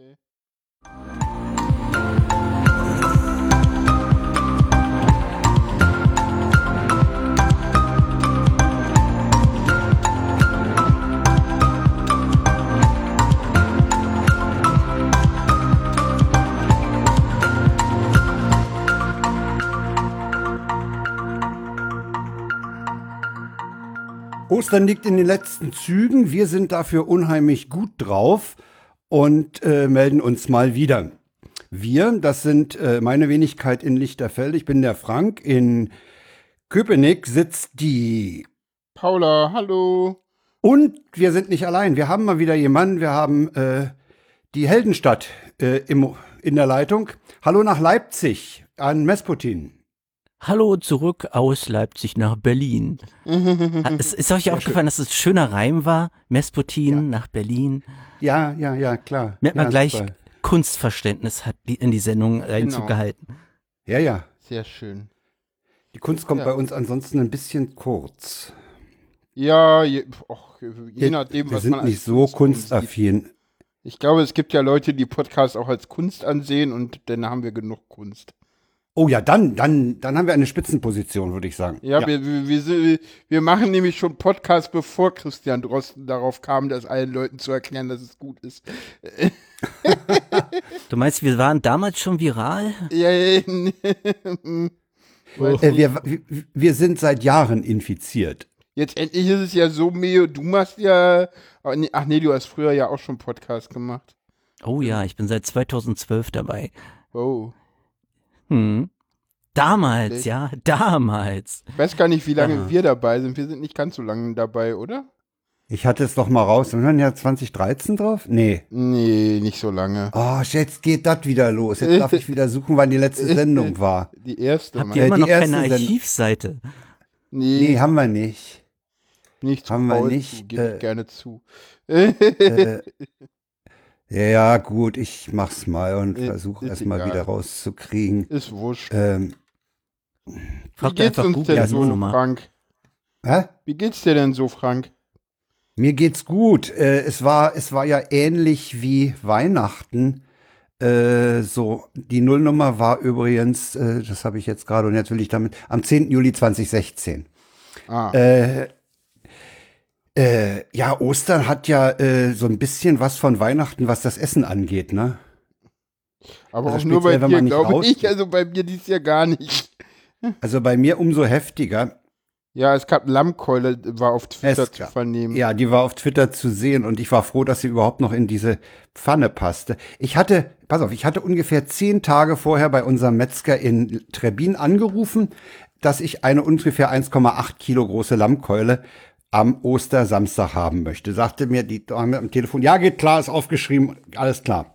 Okay. Ostern liegt in den letzten Zügen. Wir sind dafür unheimlich gut drauf und äh, melden uns mal wieder. Wir, das sind äh, meine Wenigkeit in Lichterfeld. Ich bin der Frank. In Köpenick sitzt die. Paula, hallo. Und wir sind nicht allein. Wir haben mal wieder jemanden. Wir haben äh, die Heldenstadt äh, im, in der Leitung. Hallo nach Leipzig an Mesputin. Hallo zurück aus Leipzig nach Berlin. es ist euch aufgefallen, dass es ein schöner Reim war? Mesputin Ja. nach Berlin. Ja, ja, ja, klar. Merkt man ja, gleich, super. Kunstverständnis hat die in die Sendung Einzug Genau. gehalten. Ja, ja. Sehr schön. Die Kunst kommt Ja. bei uns ansonsten ein bisschen kurz. Ja, je, och, je nachdem, wir was sind man nicht so Kunst sieht. kunstaffin. Ich glaube, es gibt ja Leute, die Podcasts auch als Kunst ansehen und dann haben wir genug Kunst. Oh ja, dann, dann, dann haben wir eine Spitzenposition, würde ich sagen. Ja, Wir, wir, wir, sind- wir machen nämlich schon Podcasts, bevor Christian Drosten darauf kam, das allen Leuten zu erklären, dass es gut ist. Du meinst, wir waren damals schon viral? Ja, ja, Weiß Äh, wir, wir- wir sind seit Jahren infiziert. Jetzt endlich ist es ja so, Meo, du machst ja. Ach nee, ach nee, du hast früher ja auch schon Podcast gemacht. Oh ja, ich bin seit 2012 dabei. Oh. Hm. Damals, Echt? ja, damals. Ich weiß gar nicht, wie lange Aha. wir dabei sind. Wir sind nicht ganz so lange dabei, oder? Ich hatte es doch mal raus. Wir denn ja 2013 drauf? Nee. Nee, nicht so lange. Oh, jetzt geht das wieder los. Jetzt darf ich wieder suchen, wann die letzte Sendung war. Die erste, Habt ihr Ja, immer die noch keine Archivseite? Nee, Nee, haben wir nicht. nicht zu haben wir nicht, äh, ich gerne zu. Äh, ja, gut, ich mach's mal und versuche ist erst mal egal. wieder rauszukriegen. Ist wurscht. Ähm, Wie geht's einfach uns denn so, Nummer. Frank? hä? Wie geht's dir denn so, Frank? Mir geht's gut. Äh, es war, es war ja ähnlich wie Weihnachten. Äh, so, die Nullnummer war übrigens, äh, das habe ich jetzt gerade und jetzt will ich damit, am 10. Juli 2016. Ah, Äh, ja, Ostern hat ja äh, so ein bisschen was von Weihnachten, was das Essen angeht, ne? aber also auch nur bei dir, glaube raus- ich. Also bei mir dies Jahr gar nicht. Also bei mir umso heftiger. Ja, es gab Lammkeule, war auf Twitter Es zu gab- vernehmen. Ja, die war auf Twitter zu sehen und ich war froh, dass sie überhaupt noch in diese Pfanne passte. Ich hatte, pass auf, ich hatte ungefähr zehn Tage vorher bei unserem Metzger in Trebin angerufen, dass ich eine ungefähr 1,8 Kilo große Lammkeule am Ostersamstag haben möchte. Sagte mir die Dame am Telefon, ja, geht klar, ist aufgeschrieben, alles klar.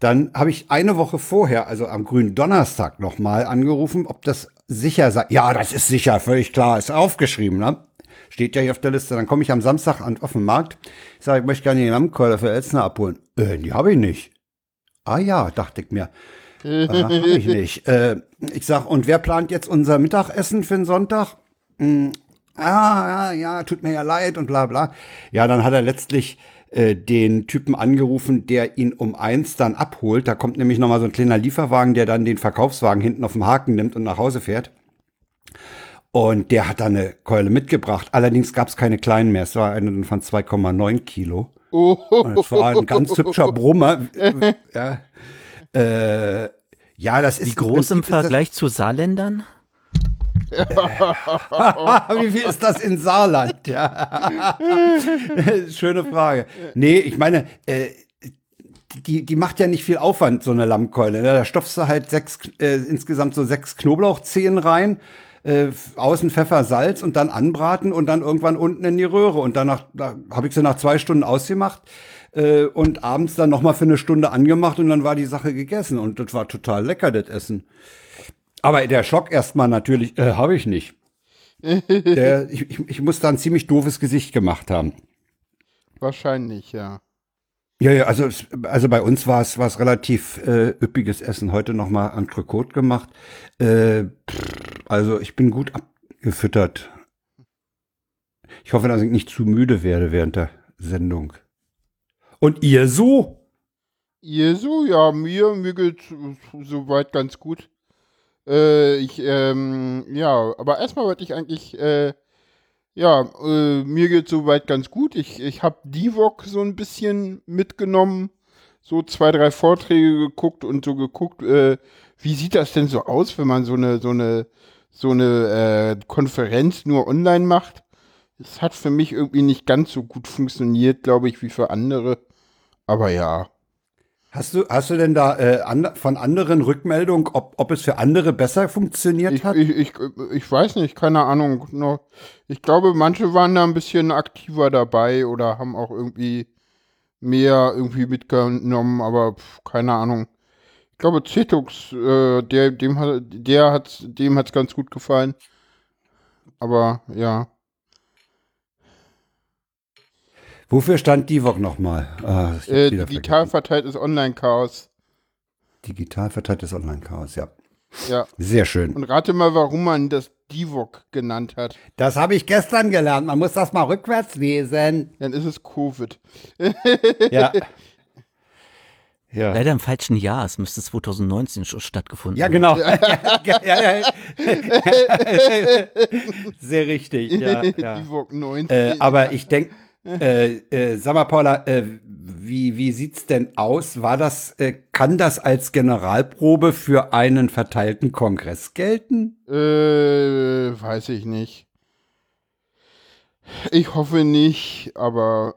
Dann habe ich eine Woche vorher, also am grünen Donnerstag, nochmal angerufen, ob das sicher sei. Ja, das ist sicher, völlig klar, ist aufgeschrieben, ne? Steht ja hier auf der Liste. Dann komme ich am Samstag an, auf den Markt. Ich sage, ich möchte gerne die Lammkeule für Elzner abholen. Äh, die habe ich nicht. Ah ja, dachte ich mir. Aha, hab ich nicht. Äh, ich sag, und wer plant jetzt unser Mittagessen für den Sonntag? Hm, ah, ja, ja, tut mir ja leid und bla bla. Ja, dann hat er letztlich äh, den Typen angerufen, der ihn um eins dann abholt. Da kommt nämlich nochmal so ein kleiner Lieferwagen, der dann den Verkaufswagen hinten auf dem Haken nimmt und nach Hause fährt. Und der hat dann eine Keule mitgebracht. Allerdings gab es keine kleinen mehr. Es war eine von 2,9 Kilo. Oh, Und es war ein ganz hübscher Brummer. ja. Äh, ja, das ist Wie groß im Vergleich zu Saarländern? Wie viel ist das in Saarland? Ja. Schöne Frage. Nee, ich meine, äh, die, die macht ja nicht viel Aufwand, so eine Lammkeule. Ne? Da stopfst du halt sechs, äh, insgesamt so sechs Knoblauchzehen rein, äh, außen Pfeffer, Salz und dann anbraten und dann irgendwann unten in die Röhre. Und danach, da habe ich sie nach zwei Stunden ausgemacht äh, und abends dann nochmal für eine Stunde angemacht und dann war die Sache gegessen. Und das war total lecker, das Essen. Aber der Schock erstmal natürlich, äh, habe ich nicht. Der, ich, ich, muss da ein ziemlich doofes Gesicht gemacht haben. wahrscheinlich, ja. Ja, ja, also, es- also bei uns war es war es relativ äh, üppiges Essen. Heute nochmal Entrecote gemacht. Äh, also ich bin gut abgefüttert. Ich hoffe, dass ich nicht zu müde werde während der Sendung. Und ihr so? Jesu, ja, mir, mir geht soweit ganz gut. Äh, ich, ähm, ja, aber erstmal wollte ich eigentlich, äh, ja, äh, mir geht soweit ganz gut. Ich, ich habe Divok so ein bisschen mitgenommen, so zwei, drei Vorträge geguckt und so geguckt, äh, wie sieht das denn so aus, wenn man so eine, so eine, so eine äh, Konferenz nur online macht? Es hat für mich irgendwie nicht ganz so gut funktioniert, glaube ich, wie für andere. Aber ja. Hast du, hast du denn da äh, an, von anderen Rückmeldungen, ob, ob es für andere besser funktioniert Ich, hat? ich, ich, ich weiß nicht, keine Ahnung. Noch- Ich glaube, manche waren da ein bisschen aktiver dabei oder haben auch irgendwie mehr irgendwie mitgenommen, aber pf, keine Ahnung. Ich glaube, Cetux, äh, der, dem hat, der hat's, dem hat's ganz gut gefallen. Aber ja. Wofür stand Divok nochmal? Ah, Äh, digital verteiltes Online-Chaos. Digital verteiltes Online-Chaos, ja. Ja. Sehr schön. Und rate mal, warum man das Divok genannt hat. Das habe ich gestern gelernt. Man muss das mal rückwärts lesen. Dann ist es Covid. Ja. Ja. Leider im falschen Jahr. Es müsste 2019 schon stattgefunden Ja, haben. genau. ja, ja, ja. Sehr richtig. Ja, ja. Divok 19. Äh, aber ich denke, äh, äh, sag mal, Paula, äh, wie, wie sieht's denn aus? War das, äh, kann das als Generalprobe für einen verteilten Kongress gelten? Äh, weiß ich nicht. Ich hoffe nicht, aber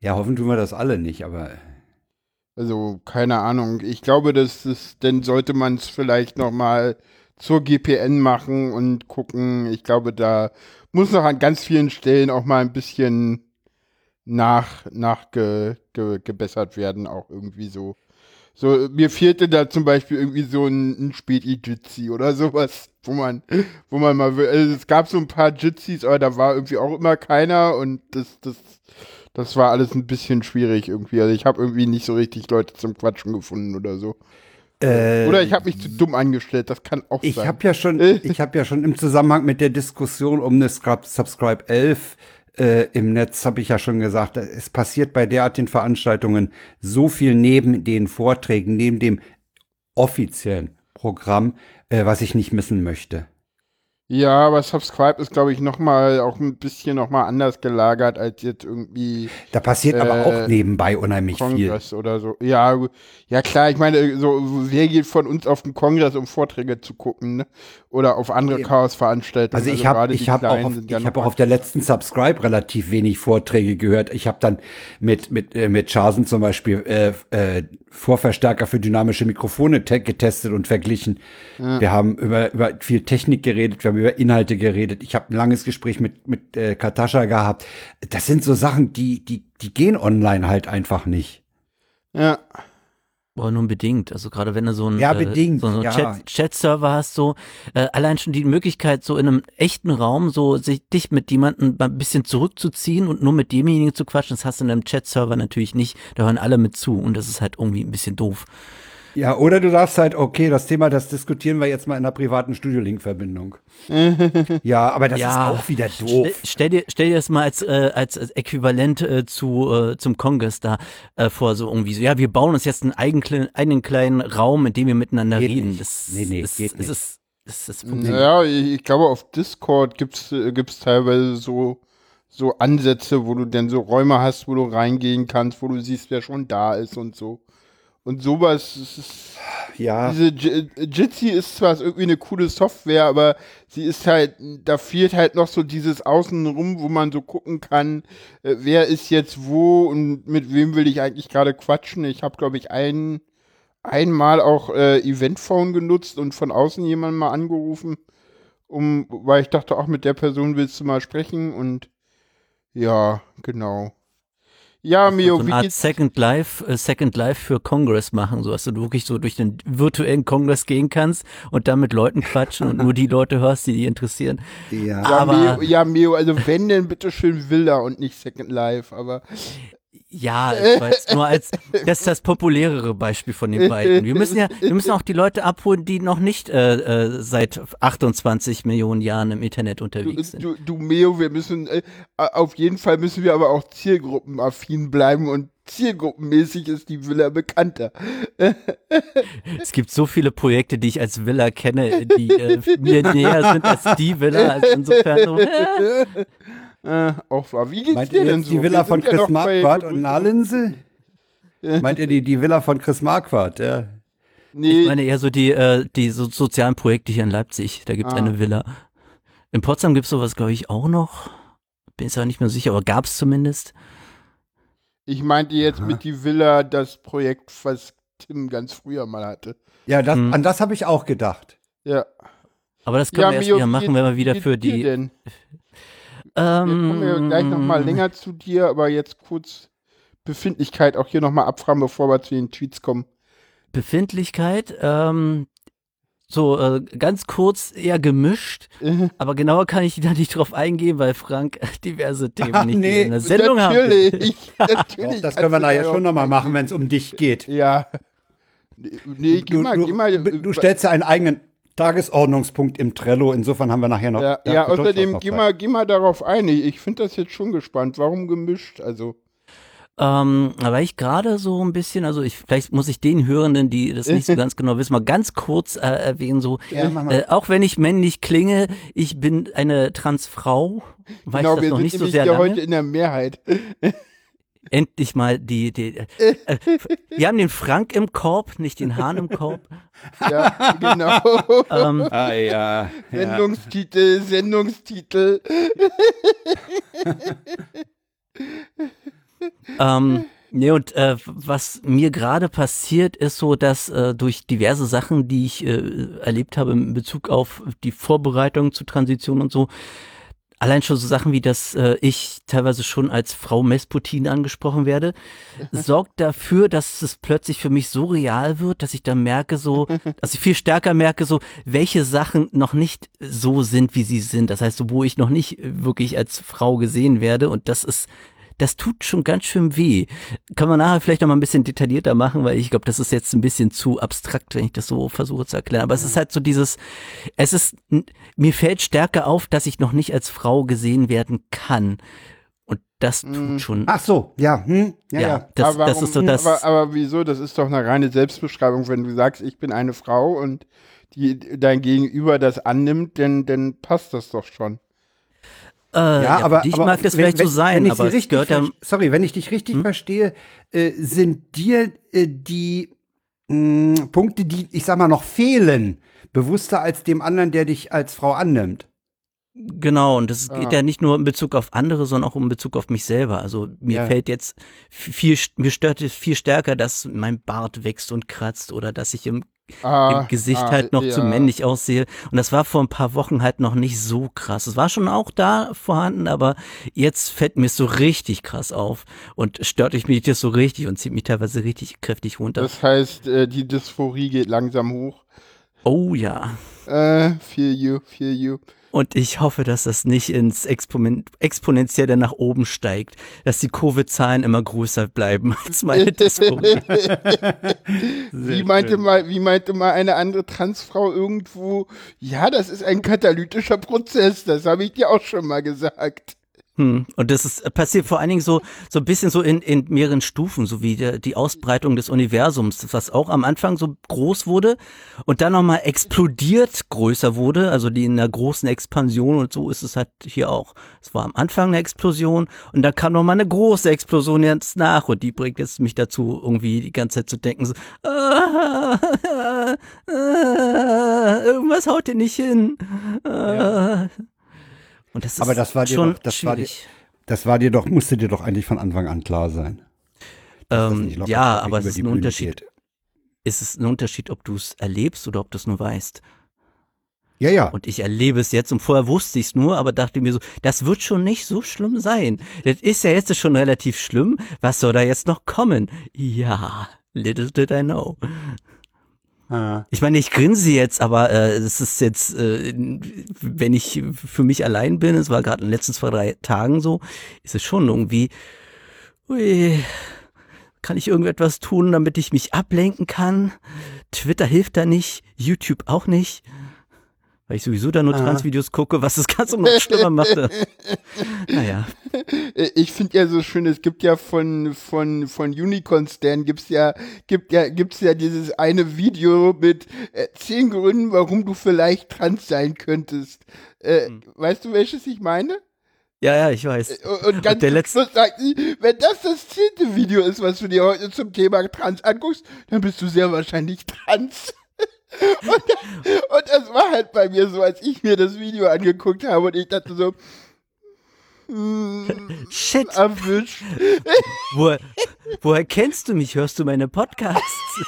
Ja, hoffen tun wir das alle nicht, aber also keine Ahnung. Ich glaube, dass es, dann sollte man es vielleicht noch mal zur GPN machen und gucken. Ich glaube, da muss noch an ganz vielen Stellen auch mal ein bisschen nach nachge, ge, gebessert werden, auch irgendwie so. So, mir fehlte da zum Beispiel irgendwie so ein, ein Späti-Jitsi oder sowas, wo man, wo man mal, will- also es gab so ein paar Jitsis, aber da war irgendwie auch immer keiner und das, das, das war alles ein bisschen schwierig irgendwie. Also ich habe irgendwie nicht so richtig Leute zum Quatschen gefunden oder so. äh, Oder ich habe mich zu dumm angestellt, das kann auch Ich sein. habe ja schon, ich habe ja schon im Zusammenhang mit der Diskussion um eine Subscribe 11 äh, im Netz habe ich ja schon gesagt, es passiert bei derartigen Veranstaltungen so viel neben den Vorträgen, neben dem offiziellen Programm, äh, was ich nicht missen möchte. Ja, aber Subscribe ist, glaube ich, noch mal auch ein bisschen noch mal anders gelagert als jetzt irgendwie Da passiert aber Äh, auch nebenbei unheimlich viel. Kongress oder so. Ja, ja klar, ich meine, so wer geht von uns auf den Kongress, um Vorträge zu gucken, ne? Oder auf andere Chaos-Veranstaltungen. Also ich habe ich die hab auch, auf, ja ich hab auch auf der letzten Subscribe relativ wenig Vorträge gehört. Ich habe dann mit mit äh, mit Charsen zum Beispiel äh, äh, Vorverstärker für dynamische Mikrofone te getestet und verglichen. Wir haben über über viel Technik geredet, wir haben über Inhalte geredet. Ich habe ein langes Gespräch mit mit äh, Katascha gehabt. Das sind so Sachen, die die die gehen online halt einfach nicht. Ja, Aber nur bedingt. Also gerade wenn du so einen Ja, bedingt, so einen ja. Chat, Chat-Server hast, so äh, allein schon die Möglichkeit, so in einem echten Raum so sich dich mit jemandem ein bisschen zurückzuziehen und nur mit demjenigen zu quatschen, das hast du in einem Chat-Server natürlich nicht. Da hören alle mit zu und das ist halt irgendwie ein bisschen doof. Ja, oder du sagst halt, okay, das Thema, das diskutieren wir jetzt mal in einer privaten Studio-Link-Verbindung. ja, aber das Ja, ist auch wieder doof. stell dir, stell dir das mal als, äh, als, als Äquivalent äh, zu, äh, zum Kongress da äh, vor, so irgendwie so, ja, wir bauen uns jetzt einen eigenen, einen kleinen Raum, in dem wir miteinander Geht reden. nicht. Das, Nee, nee, das, geht das nicht. Ist, das, das funktioniert. ja, ich, ich glaube, auf Discord gibt's äh, gibt's teilweise so, so Ansätze, wo du dann so Räume hast, wo du reingehen kannst, wo du siehst, wer schon da ist und so. Und sowas, ist, Ja. Diese J- Jitsi ist zwar irgendwie eine coole Software, aber sie ist halt, da fehlt halt noch so dieses Außenrum, wo man so gucken kann, äh, wer ist jetzt wo und mit wem will ich eigentlich gerade quatschen. Ich habe, glaube ich, ein, einmal auch äh, Eventphone genutzt und von außen jemanden mal angerufen, um, weil ich dachte, auch mit der Person willst du mal sprechen und ja, genau. Ja, Mio, so eine wie Art geht's? Second Life, äh, Second Life für Congress machen, so dass du wirklich so durch den virtuellen Kongress gehen kannst und dann mit Leuten quatschen und nur die Leute hörst, die dich interessieren. Ja. Ja, aber- Mio, ja, Mio, also wenn denn bitte schön Villa und nicht Second Life, aber Ja, nur als das ist das populärere Beispiel von den beiden. Wir müssen ja, wir müssen auch die Leute abholen, die noch nicht äh, äh, seit 28 Millionen Jahren im Internet du, unterwegs sind. du, du Meo, wir müssen, äh, auf jeden Fall müssen wir aber auch zielgruppenaffin bleiben und zielgruppenmäßig ist die Villa bekannter. Es gibt so viele Projekte, die ich als Villa kenne, die äh, mir näher sind als die Villa. Also insofern so, äh, auch wahr. Wie geht's Meint dir ihr denn so? die Villa Wir von ja Chris Marquardt und Nahlinse? Meint ihr die, die Villa von Chris Marquardt? Ja. Nee, Ich meine eher so die, äh, die so sozialen Projekte hier in Leipzig. Da gibt es Ah. eine Villa. In Potsdam gibt es sowas, glaube ich, auch noch. Bin jetzt aber nicht mehr sicher, aber gab es zumindest. ich meinte jetzt Aha. mit die Villa das Projekt, was Tim ganz früher mal hatte. Ja, das, Hm. an das habe ich auch gedacht. Ja. Aber das können wir erst wieder wie machen, wenn wir wieder wie für geht's die. Denn? Wir Ähm, kommen ja gleich nochmal länger zu dir, aber jetzt kurz Befindlichkeit auch hier nochmal abfragen, bevor wir zu den Tweets kommen. Befindlichkeit, ähm, so äh, ganz kurz eher gemischt, Äh, aber genauer kann ich da nicht drauf eingehen, weil Frank diverse Themen Ach, nicht nee, in der Sendung haben. natürlich, Doch, natürlich. das können wir nachher da schon auch- nochmal machen, wenn es um dich geht. Ja. Nee, Du, mal, du, geh mal. du stellst ja einen eigenen Tagesordnungspunkt im Trello. Insofern haben wir nachher noch. Ja, ja außerdem, geh mal, geh mal darauf ein. Ich, ich finde das jetzt schon gespannt. Warum gemischt? Also, Ähm, aber ich gerade so ein bisschen, also ich, vielleicht muss ich den Hörenden, die das nicht so ganz genau wissen, mal ganz kurz äh, erwähnen, so, Ja, äh, auch wenn ich männlich klinge, ich bin eine Transfrau, weiß genau, das wir noch sind nicht so sehr ja lange. heute in der Mehrheit. Endlich mal die, die äh, äh, wir haben den Frank im Korb, nicht den Hahn im Korb. Ja, genau. Ähm, Ah, ja. ja. Sendungstitel, Sendungstitel. Ähm, nee, und äh, was mir gerade passiert, ist so, dass äh, durch diverse Sachen, die ich äh, erlebt habe in Bezug auf die Vorbereitung zur Transition und so, allein schon so Sachen wie, dass äh, ich teilweise schon als Frau Mesputin angesprochen werde, sorgt dafür, dass es plötzlich für mich so real wird, dass ich dann merke so, dass ich viel stärker merke so, welche Sachen noch nicht so sind, wie sie sind. Das heißt, so, wo ich noch nicht wirklich als Frau gesehen werde und das ist das tut schon ganz schön weh. Kann man nachher vielleicht noch mal ein bisschen detaillierter machen, weil ich glaube, das ist jetzt ein bisschen zu abstrakt, wenn ich das so versuche zu erklären. Aber es ist halt so dieses, es ist, mir fällt stärker auf, dass ich noch nicht als Frau gesehen werden kann. Und das tut Mhm. schon. Ach so, ja. Hm, ja, ja, ja. das, aber, das ist so warum- das. aber, aber wieso? Das ist doch eine reine Selbstbeschreibung. Wenn du sagst, ich bin eine Frau und die, dein Gegenüber das annimmt, dann, dann passt das doch schon. Äh, Ja, aber, dich aber mag das wenn, vielleicht wenn, so sein, wenn ich aber richtig gehört ja. sorry, wenn ich dich richtig Hm? verstehe, äh, sind dir äh, die mh, Punkte, die ich sag mal noch fehlen, bewusster als dem anderen, der dich als Frau annimmt. Genau, und das Ah. geht ja nicht nur in Bezug auf andere, sondern auch in Bezug auf mich selber. Also mir Ja. fällt jetzt viel, mir stört es viel stärker, dass mein Bart wächst und kratzt oder dass ich im, Ah, im Gesicht ah, halt noch ja. zu männlich aussehe. Und das war vor ein paar Wochen halt noch nicht so krass. Es war schon auch da vorhanden, aber jetzt fällt mir es so richtig krass auf und stört mich das so richtig und zieht mich teilweise richtig kräftig runter. Das heißt, äh, die Dysphorie geht langsam hoch. oh ja. Äh, feel you, feel you. Und ich hoffe, dass das nicht ins Exponen Exponentielle nach oben steigt, dass die Covid-Zahlen immer größer bleiben als meine Dysphorie. Wie meinte, mal, wie meinte mal eine andere Transfrau irgendwo, ja, das ist ein katalytischer Prozess, das habe ich dir auch schon mal gesagt. Hm. Und das ist passiert vor allen Dingen so so ein bisschen so in, in mehreren Stufen, so wie der, die Ausbreitung des Universums, was auch am Anfang so groß wurde und dann nochmal explodiert größer wurde, also die in einer großen Expansion und so ist es halt hier auch. Es war am Anfang eine Explosion und dann kam nochmal eine große Explosion jetzt nach und die bringt jetzt mich dazu, irgendwie die ganze Zeit zu denken, so, ah, ah, ah, irgendwas haut dir nicht hin. Ah. Und das ist Aber das war dir schon doch- das war dir- schwierig. Das war dir doch, musste dir doch eigentlich von Anfang an klar sein. Ähm, ja, aber es ist ein Bühne Unterschied. geht. Ist es ein Unterschied, ob du es erlebst oder ob du es nur weißt? Ja, ja. Und ich erlebe es jetzt und vorher wusste ich es nur, aber dachte mir so, das wird schon nicht so schlimm sein. Das ist ja jetzt schon relativ schlimm. Was soll da jetzt noch kommen? Ja, little did I know. Ah. Ich meine, ich grinse jetzt, aber äh, es ist jetzt, äh, wenn ich für mich allein bin, es war gerade in den letzten zwei, drei Tagen so, ist es schon irgendwie, ui, kann ich irgendetwas tun, damit ich mich ablenken kann? Twitter hilft da nicht, YouTube auch nicht. Weil ich sowieso da nur Aha. Transvideos gucke, was das Ganze noch schlimmer machte. Naja, Ich finde ja so schön, es gibt ja von, von, von Unicorn Stan gibt's ja, gibt ja, gibt's ja dieses eine Video mit äh, zehn Gründen, warum du vielleicht trans sein könntest. Äh, Hm. Weißt du, welches ich meine? ja, ja, ich weiß. Äh, Und ganz der zum letzte- sagt sie, wenn das das zehnte Video ist, was du dir heute zum Thema Trans anguckst, dann bist du sehr wahrscheinlich trans. Und, und das war halt bei mir so, als ich mir das Video angeguckt habe und ich dachte so, hm, Shit, erwischt. woher, woher kennst du mich? Hörst du meine Podcasts?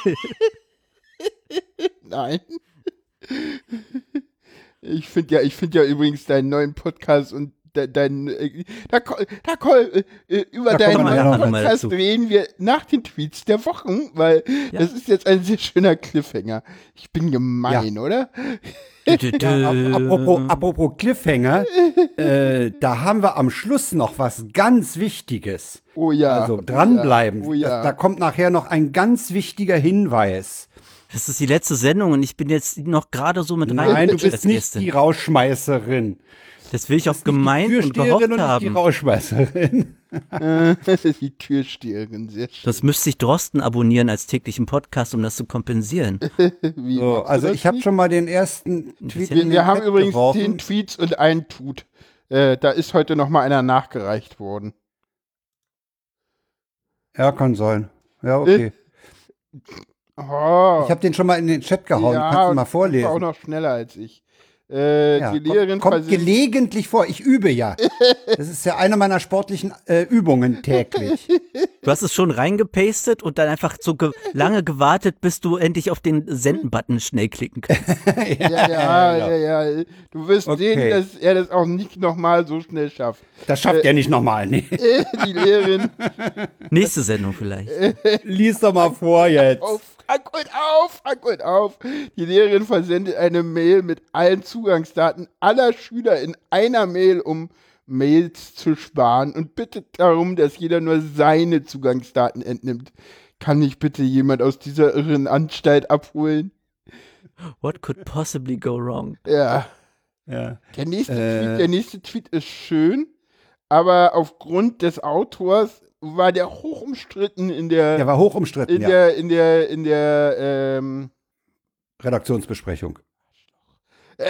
Nein. Ich finde ja, ich finde ja übrigens deinen neuen Podcast und de, dein, äh, da, da, äh, äh, über Da deinen mal Podcast reden wir nach den Tweets der Wochen, weil Ja. das ist jetzt ein sehr schöner Cliffhanger. Ich bin gemein, oder? Dü, dü. Ja, ap- apropos, apropos Cliffhanger, äh, da haben wir am Schluss noch was ganz Wichtiges. Oh ja. Also dranbleiben. Oh ja. Das, da kommt nachher noch ein ganz wichtiger Hinweis. Das ist die letzte Sendung und ich bin jetzt noch gerade so mit rein. Nein, du bist nicht die Rauschmeißerin. Das will ich auch gemeint und und nicht die haben. Rauschmeißerin. das ist die Türsteherin, sehr schön. Das müsste ich Drosten abonnieren als täglichen Podcast, um das zu kompensieren. Wie So, also ich habe schon mal den ersten Tweet Wir- Wir, haben übrigens geworfen. zehn Tweets und ein Tut. Äh, da ist heute noch mal einer nachgereicht worden. Ja, kann sein. Ja, okay. Oh. Ich habe den schon mal in den Chat gehauen. Ja, Kannst du mal vorlesen? War auch noch schneller als ich. Äh, Ja, die Lehrerin kommt, kommt gelegentlich vor. Ich übe ja. Das ist ja eine meiner sportlichen äh, Übungen täglich. Du hast es schon reingepastet und dann einfach so ge lange gewartet, bis du endlich auf den Senden-Button schnell klicken kannst. ja, ja, ja, ja. Du wirst Okay. sehen, dass er das auch nicht nochmal so schnell schafft. Das schafft er nicht nochmal. Nee. die Lehrerin Nächste Sendung vielleicht. Lies doch mal vor jetzt. auf, Und auf, und auf. Die Lehrerin versendet eine Mail mit allen Zugangsdaten aller Schüler in einer Mail, um Mails zu sparen und bittet darum, dass jeder nur seine Zugangsdaten entnimmt. Kann mich bitte jemand aus dieser irren Anstalt abholen? What could possibly go wrong? Ja. Ja. Der nächste, Äh. Tweet, der nächste Tweet ist schön, aber aufgrund des Autors war der hoch umstritten in der, Der war hoch umstritten, in ja. der, in der, in der, ähm, Redaktionsbesprechung.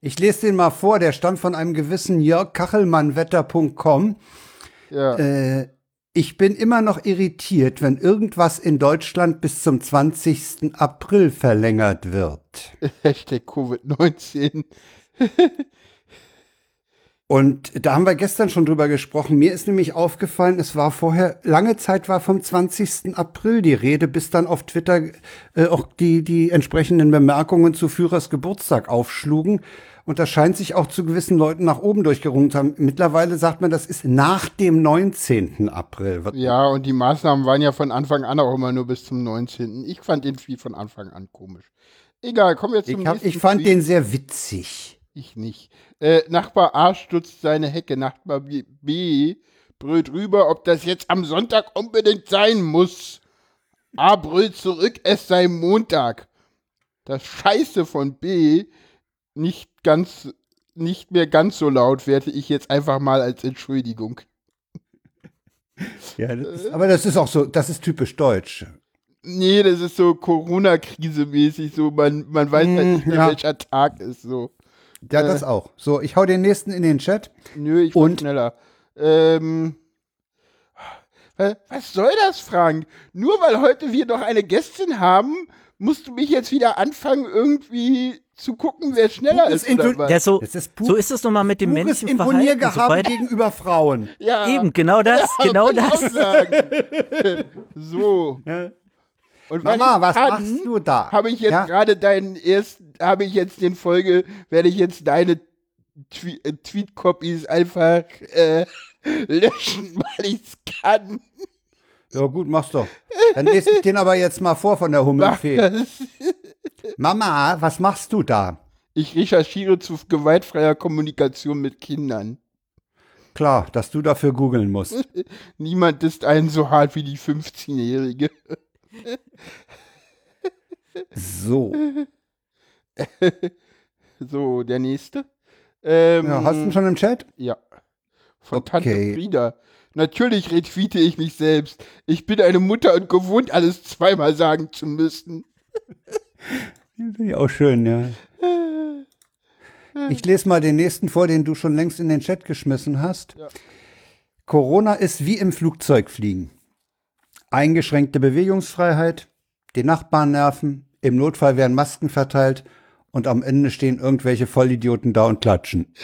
Ich lese den mal vor, der stammt von einem gewissen Jörg Kachelmann-Wetter.com. ja. Äh, ich bin immer noch irritiert, wenn irgendwas in Deutschland bis zum 20. April verlängert wird. Hashtag Covid-19. Und da haben wir gestern schon drüber gesprochen. Mir ist nämlich aufgefallen, es war vorher, lange Zeit war vom 20. April die Rede, bis dann auf Twitter äh, auch die, die entsprechenden Bemerkungen zu Führers Geburtstag aufschlugen. Und das scheint sich auch zu gewissen Leuten nach oben durchgerungen zu haben. Mittlerweile sagt man, das ist nach dem 19. April. Ja, und die Maßnahmen waren ja von Anfang an auch immer nur bis zum 19. Ich fand den viel von Anfang an komisch. Egal, kommen wir zum Ich, hab, nächsten ich fand Tweet. den sehr witzig. Ich nicht. Äh, Nachbar A stutzt seine Hecke. Nachbar B, B brüllt rüber, ob das jetzt am Sonntag unbedingt sein muss. A brüllt zurück, es sei Montag. Das Scheiße von B nicht ganz, nicht mehr ganz so laut werte ich jetzt einfach mal als Entschuldigung. Ja, das ist, aber das ist auch so, das ist typisch deutsch. Nee, das ist so Corona-Krise-mäßig, so man, man weiß halt nicht mehr, ja. welcher Tag ist so. Ja, das auch. So, ich hau den nächsten in den Chat. Nö, ich Und? schneller. Ähm, wa- was soll das, Frank? Nur weil heute wir noch eine Gästin haben, musst du mich jetzt wieder anfangen, irgendwie zu gucken, wer schneller Pures ist. Oder was? Ja, so, Das ist so ist es nun mal mit dem männlichen Verhalten. Imponiergehabe Sobald, gegenüber Frauen. ja, eben, genau das, genau ich auch das. sagen. so. Und Mama, was kann, machst du da? Habe ich jetzt Ja? gerade deinen ersten, habe ich jetzt den Folge, werde ich jetzt deine Twe äh, Tweet-Copies einfach äh, löschen, weil ich es kann. Ja, gut, mach's doch. Dann lese ich den aber jetzt mal vor von der Hummelfee. Mama, was machst du da? Ich recherchiere zu gewaltfreier Kommunikation mit Kindern. Klar, dass du dafür googeln musst. Niemand ist einen so hart wie die 15-Jährige. So. So, der nächste. Ähm, Ja, hast du ihn schon im Chat? Ja. Von Okay. Tante Frieda. Natürlich retweete ich mich selbst. Ich bin eine Mutter und gewohnt, alles zweimal sagen zu müssen. Finde ich auch schön, ja. Ich lese mal den nächsten vor, den du schon längst in den Chat geschmissen hast. Ja. Corona ist wie im Flugzeugfliegen. Eingeschränkte Bewegungsfreiheit, die Nachbarn nerven, im Notfall werden Masken verteilt und am Ende stehen irgendwelche Vollidioten da und klatschen.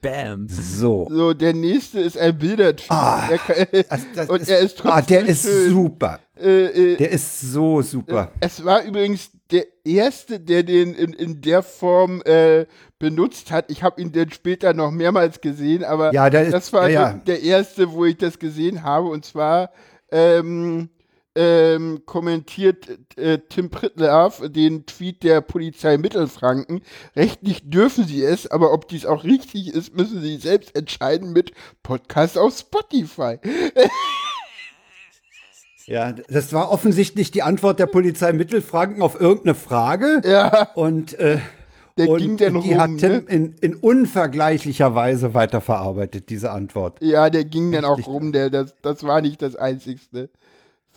Bam. So. So, der nächste ist ein Bildertyp. Ah, Der kann- Das, das und er ist trotzdem ah, der ist schön. super. Äh, äh, Der ist so super. Es war übrigens der erste, der den in, in der Form äh, benutzt hat. Ich habe ihn dann später noch mehrmals gesehen, aber Ja, der ist- das war ja, ja. der erste, wo ich das gesehen habe. Und zwar ähm, ähm, kommentiert äh, Tim Prittlaff den Tweet der Polizei Mittelfranken. Rechtlich dürfen sie es, aber ob dies auch richtig ist, müssen sie selbst entscheiden mit Podcast auf Spotify. Ja, das war offensichtlich die Antwort der Polizei Mittelfranken auf irgendeine Frage. Ja, Und, äh, Der und ging dann die rum, hat Tim ne? in, in unvergleichlicher Weise weiterverarbeitet, diese Antwort. ja, der ging dann auch rum. Der, das, das war nicht das Einzigste.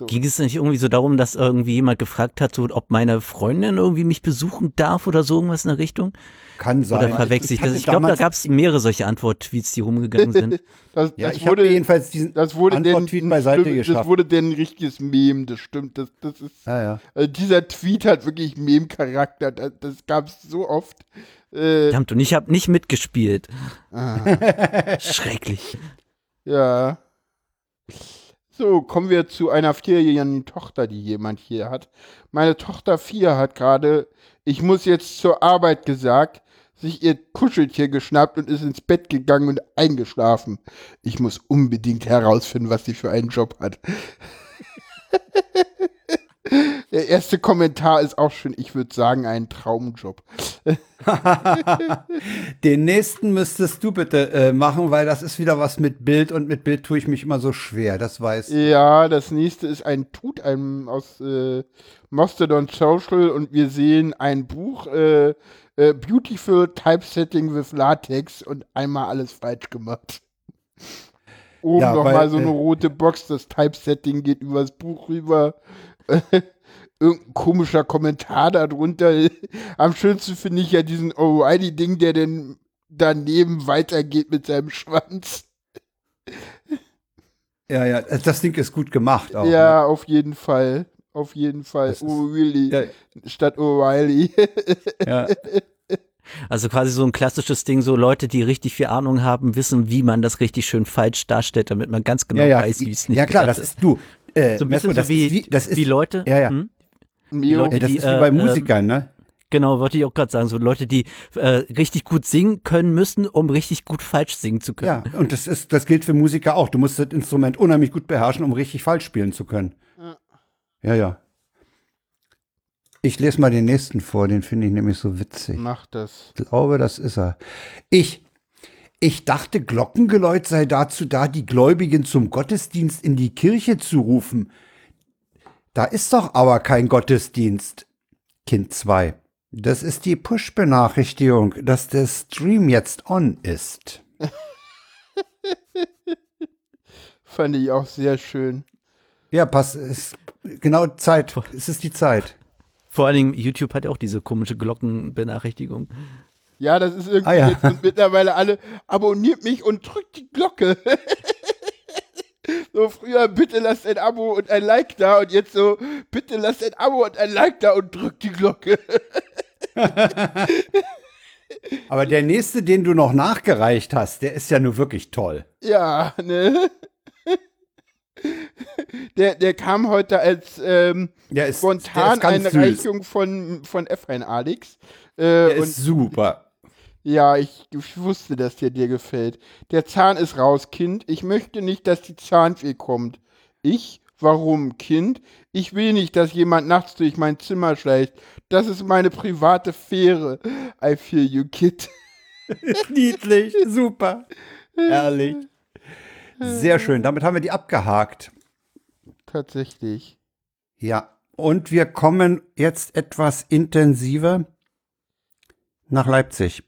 Ging es nicht irgendwie so darum, dass irgendwie jemand gefragt hat, so, ob meine Freundin irgendwie mich besuchen darf oder so irgendwas in der Richtung? Kann sein. Oder verwechsel ich das? Ich glaube, da gab es mehrere solche Antwort-Tweets, die rumgegangen sind. Das, Ja, das ich habe wurde, jedenfalls diesen das wurde denn, Antwort-Tweet beiseite das geschafft. wurde denn ein richtiges Meme, das stimmt. Das, das ist, Ja, ja. also dieser Tweet hat wirklich Meme-Charakter. Das, das gab es so oft. Äh, Verdammt, und ich habe nicht mitgespielt. Schrecklich. ja. So, kommen wir zu einer vierjährigen Tochter, die jemand hier hat. Meine Tochter vier hat gerade, ich muss jetzt zur Arbeit gesagt, sich ihr Kuscheltier geschnappt und ist ins Bett gegangen und eingeschlafen. Ich muss unbedingt herausfinden, was sie für einen Job hat. Der erste Kommentar ist auch schon, ich würde sagen, ein Traumjob. Den nächsten müsstest du bitte äh, machen, weil das ist wieder was mit Bild und mit Bild tue ich mich immer so schwer, das weiß ich. Ja, das nächste ist ein Tut ein, aus äh, Mastodon Social und wir sehen ein Buch, äh, äh, Beautiful Typesetting with Latex und einmal alles falsch gemacht. Oben Ja, nochmal so eine äh, rote Box, das Typesetting geht übers Buch rüber. Irgendein komischer Kommentar darunter. Am schönsten finde ich ja diesen O'Reilly-Ding, der denn daneben weitergeht mit seinem Schwanz. Ja, ja, das Ding ist gut gemacht auch. Ja, auf jeden Fall. Auf jeden Fall. Ist- O'Reilly Ne? statt O'Reilly. Ja, Also quasi so ein klassisches Ding, so Leute, die richtig viel Ahnung haben, wissen, wie man das richtig schön falsch darstellt, damit man ganz genau ja, ja, weiß, wie es nicht ja klar, das ist du. Äh, So ein bisschen so wie, ist wie, das ist, wie Leute. Ja, ja. Hm? Mio. Leute, das die, ist wie äh, bei äh, Musikern, ne? Genau, wollte ich auch gerade sagen, so Leute, die äh, richtig gut singen können müssen, um richtig gut falsch singen zu können. Ja, und das ist, das gilt für Musiker auch. Du musst das Instrument unheimlich gut beherrschen, um richtig falsch spielen zu können. Ja, ja. Ich lese mal den nächsten vor, den finde ich nämlich so witzig. Mach das. Ich glaube, das ist er. Ich, ich dachte, Glockengeläut sei dazu da, die Gläubigen zum Gottesdienst in die Kirche zu rufen. Da ist doch aber kein Gottesdienst. Kind 2. Das ist die Push-Benachrichtigung, dass der Stream jetzt on ist. Fand ich auch sehr schön. Ja, pass, ist genau Zeit. Es ist die Zeit. Vor allen Dingen, YouTube hat ja auch diese komische Glockenbenachrichtigung. Ja, das ist irgendwie Ah, ja. mittlerweile alle, abonniert mich und drückt die Glocke. so früher, bitte lasst ein Abo und ein Like da und jetzt so, bitte lasst ein Abo und ein Like da und drückt die Glocke. Aber der nächste, den du noch nachgereicht hast, der ist ja nur wirklich toll. ja, ne? Der, der kam heute als ähm, Der ist, spontan süß. Einreichung von, von F1 Alex. Äh, Der und ist super. Ja, ich, ich wusste, dass der dir gefällt. Der Zahn ist raus, Kind. Ich möchte nicht, dass die Zahnfee kommt. Ich? Warum, Kind? Ich will nicht, dass jemand nachts durch mein Zimmer schleicht. Das ist meine private Fähre. I feel you, Kid. Niedlich, super, herrlich. Sehr schön, damit haben wir die abgehakt. tatsächlich. Ja, und wir kommen jetzt etwas intensiver nach Leipzig.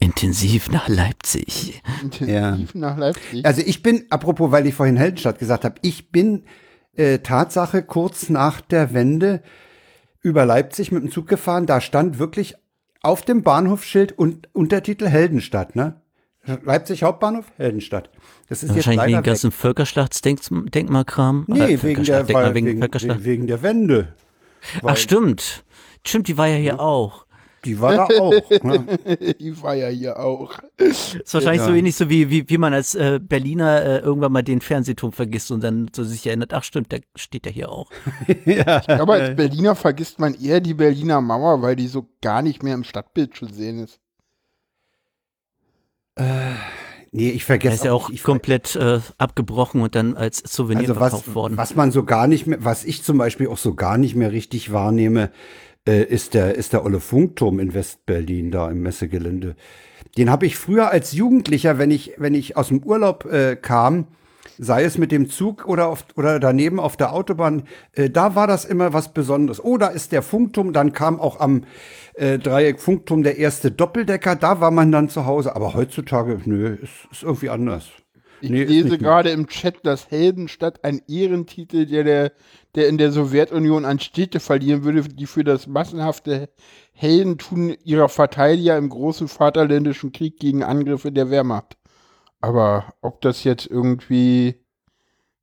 Intensiv nach Leipzig. Intensiv nach Leipzig. Also ich bin, apropos, weil ich vorhin Heldenstadt gesagt habe, ich bin äh, Tatsache kurz nach der Wende über Leipzig mit dem Zug gefahren. Da stand wirklich auf dem Bahnhofsschild und Untertitel Heldenstadt, ne? Leipzig Hauptbahnhof, Heldenstadt. Das ist jetzt Wahrscheinlich wegen ganzen Völkerschlachtsdenkmalkram. Nee, wegen der, wegen wegen, der Wende. Weil Ach, stimmt. Stimmt, die war ja hier auch. Die war da auch. Ne? Die war ja hier auch. Ist wahrscheinlich Ja. so ähnlich so wie, wie, wie man als äh, Berliner äh, irgendwann mal den Fernsehturm vergisst und dann so sich erinnert, ach stimmt, der steht ja hier auch. ja. Aber als Berliner vergisst man eher die Berliner Mauer, weil die so gar nicht mehr im Stadtbild zu sehen ist. Nee, ich Der vergesse ist ja auch ich, komplett äh, abgebrochen und dann als Souvenir also was, verkauft worden. was man so gar nicht mehr, was ich zum Beispiel auch so gar nicht mehr richtig wahrnehme, äh, ist der, ist der Olle Funkturm in Westberlin da im Messegelände. Den habe ich früher als Jugendlicher, wenn ich, wenn ich aus dem Urlaub äh, kam, sei es mit dem Zug oder, auf, oder daneben auf der Autobahn, äh, da war das immer was Besonderes. Oh, da ist der Funkturm, dann kam auch am äh, Dreieck Funkturm der erste Doppeldecker, da war man dann zu Hause. Aber heutzutage, nö, ist, ist irgendwie anders. Ich Nee, lese gerade im Chat, dass Heldenstadt ein Ehrentitel, der, der, der in der Sowjetunion an Städte verlieren würde, die für das massenhafte Heldentun ihrer Verteidiger im großen Vaterländischen Krieg gegen Angriffe der Wehrmacht. Aber ob das jetzt irgendwie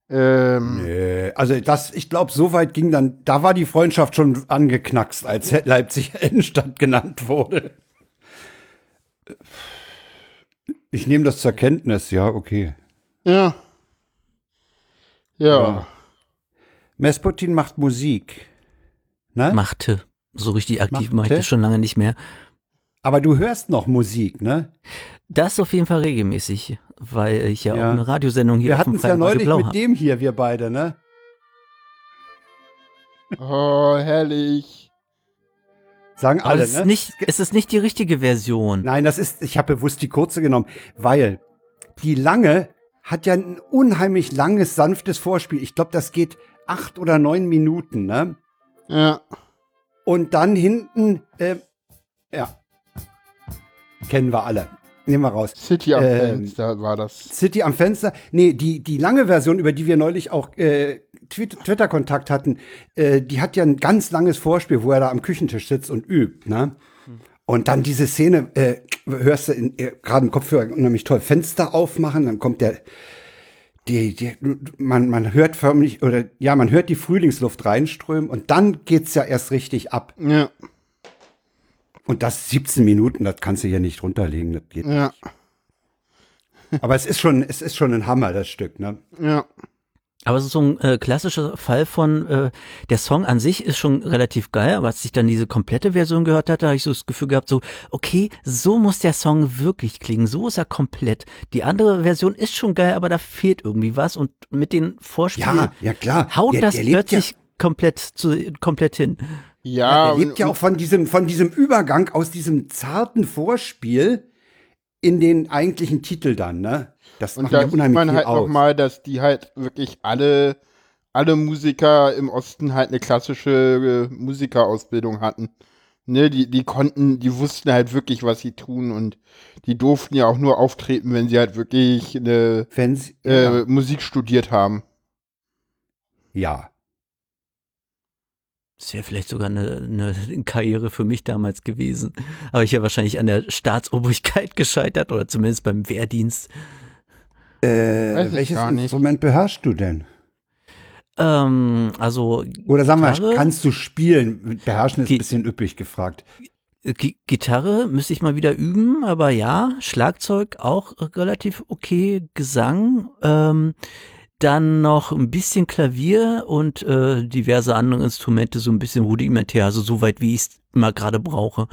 ähm, Nee, also das, ich glaube, so weit ging dann, da war die Freundschaft schon angeknackst, als Leipzig Innenstadt genannt wurde. Ich nehme das zur Kenntnis, ja, okay. Ja. Ja. Ja. Mesputin macht Musik. Ne? Machte. So richtig aktiv mache ich Machte? das schon lange nicht mehr. Aber du hörst noch Musik, ne? Das auf jeden Fall regelmäßig, weil ich ja, Ja. auch eine Radiosendung hier Wir hatten es ja neulich Blau mit hab. dem hier, wir beide, ne? Oh, herrlich. Sagen alle, es ist, ne? nicht, es ist nicht die richtige Version. Nein, das ist, ich habe bewusst die kurze genommen, weil die lange hat ja ein unheimlich langes, sanftes Vorspiel. Ich glaube, das geht acht oder neun Minuten, ne? Ja. Und dann hinten, äh, ja, kennen wir alle. Nehmen wir raus. City am Ähm, Fenster war das. City am Fenster. Nee, die, die lange Version, über die wir neulich auch äh, Twitter-Kontakt hatten, äh, die hat ja ein ganz langes Vorspiel, wo er da am Küchentisch sitzt und übt, ne? Und dann diese Szene, äh, hörst du in- äh, gerade im Kopfhörer unheimlich toll, Fenster aufmachen, dann kommt der, die, die, man, man hört förmlich, oder ja, man hört die Frühlingsluft reinströmen und dann geht's ja erst richtig ab. Ja. Und das 17 Minuten, das kannst du hier nicht runterlegen, das geht. Ja. Aber es ist schon, es ist schon ein Hammer, das Stück, ne? Ja. Aber es ist so ein äh, klassischer Fall von, äh, der Song an sich ist schon relativ geil, aber als ich dann diese komplette Version gehört hatte, habe ich so das Gefühl gehabt, so, okay, so muss der Song wirklich klingen, so ist er komplett. Die andere Version ist schon geil, aber da fehlt irgendwie was und mit den Vorspielen Ja, ja klar. haut Der- das der lebt ja- plötzlich komplett, zu, komplett hin. Ja, er lebt ja auch von diesem, von diesem Übergang aus diesem zarten Vorspiel in den eigentlichen Titel dann, ne? Das Und macht da ja sieht man viel halt aus. nochmal, dass die halt wirklich alle, alle Musiker im Osten halt eine klassische äh, Musikerausbildung hatten. Ne, die, die konnten, die wussten halt wirklich, was sie tun und die durften ja auch nur auftreten, wenn sie halt wirklich eine Wenn sie, äh, Musik studiert haben. ja. Das wäre vielleicht sogar eine, eine Karriere für mich damals gewesen. Aber ich wäre wahrscheinlich an der Staatsobrigkeit gescheitert oder zumindest beim Wehrdienst. Äh, welches. Instrument beherrschst du denn? Ähm, also Oder sagen wir, kannst du spielen? Beherrschen ist ein bisschen üppig gefragt. Gi Gitarre müsste ich mal wieder üben, aber ja, Schlagzeug auch relativ okay, Gesang, ähm, dann noch ein bisschen Klavier und äh, diverse andere Instrumente, so ein bisschen rudimentär, also so weit, wie ich es mal gerade brauche.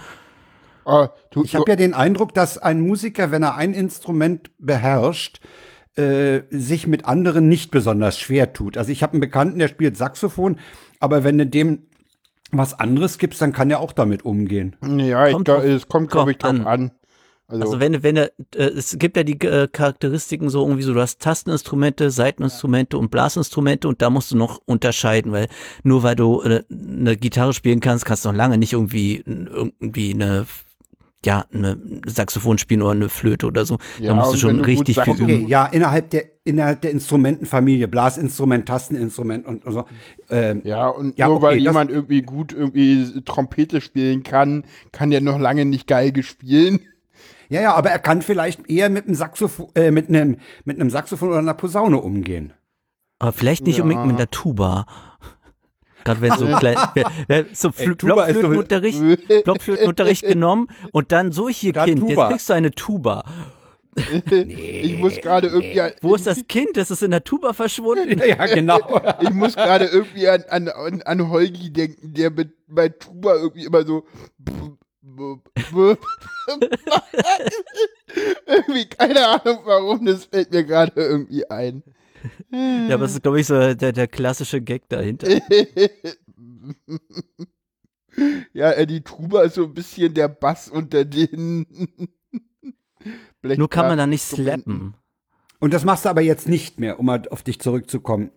Oh, du, Ich habe ja den Eindruck, dass ein Musiker, wenn er ein Instrument beherrscht, äh, sich mit anderen nicht besonders schwer tut. Also ich habe einen Bekannten, der spielt Saxophon, aber wenn du dem was anderes gibst, dann kann er auch damit umgehen. ja, ich Kommt glaub, drauf- es kommt, glaube ich, drauf kommt an. Also, Also wenn, wenn er, äh, es gibt ja die äh, Charakteristiken so irgendwie so, du hast Tasteninstrumente, Seiteninstrumente und Blasinstrumente und da musst du noch unterscheiden, weil nur weil du äh, eine Gitarre spielen kannst, kannst du noch lange nicht irgendwie irgendwie eine ja, eine Saxophon spielen oder eine Flöte oder so. Ja, da musst du schon du richtig viel üben. Okay, ja, innerhalb der, innerhalb der Instrumentenfamilie, Blasinstrument, Tasteninstrument und, und so. Ähm, ja, und Ja, nur okay, weil jemand irgendwie gut irgendwie Trompete spielen kann, kann der noch lange nicht Geige spielen. ja, ja, aber er kann vielleicht eher mit einem Saxophon, äh, mit einem, mit einem Saxophon oder einer Posaune umgehen. Aber vielleicht nicht Ja. unbedingt mit der Tuba. Gerade wenn so klein, wer, so Blockflötenunterricht, Blockflötenunterricht genommen und dann so hier Dann Kind, Tuba. jetzt kriegst du eine Tuba. ich muss gerade irgendwie an, Wo ist das Kind? Das ist in der Tuba verschwunden. Ja, genau. ich muss gerade irgendwie an, an, an, an Holgi denken, der mit bei Tuba irgendwie immer so irgendwie keine Ahnung warum, das fällt mir gerade irgendwie ein. Ja, aber das ist, glaube ich, so der, der klassische Gag dahinter. ja, die Tuba ist so ein bisschen der Bass unter den Nur kann man da nicht slappen. Und das machst du aber jetzt nicht mehr, um mal auf dich zurückzukommen.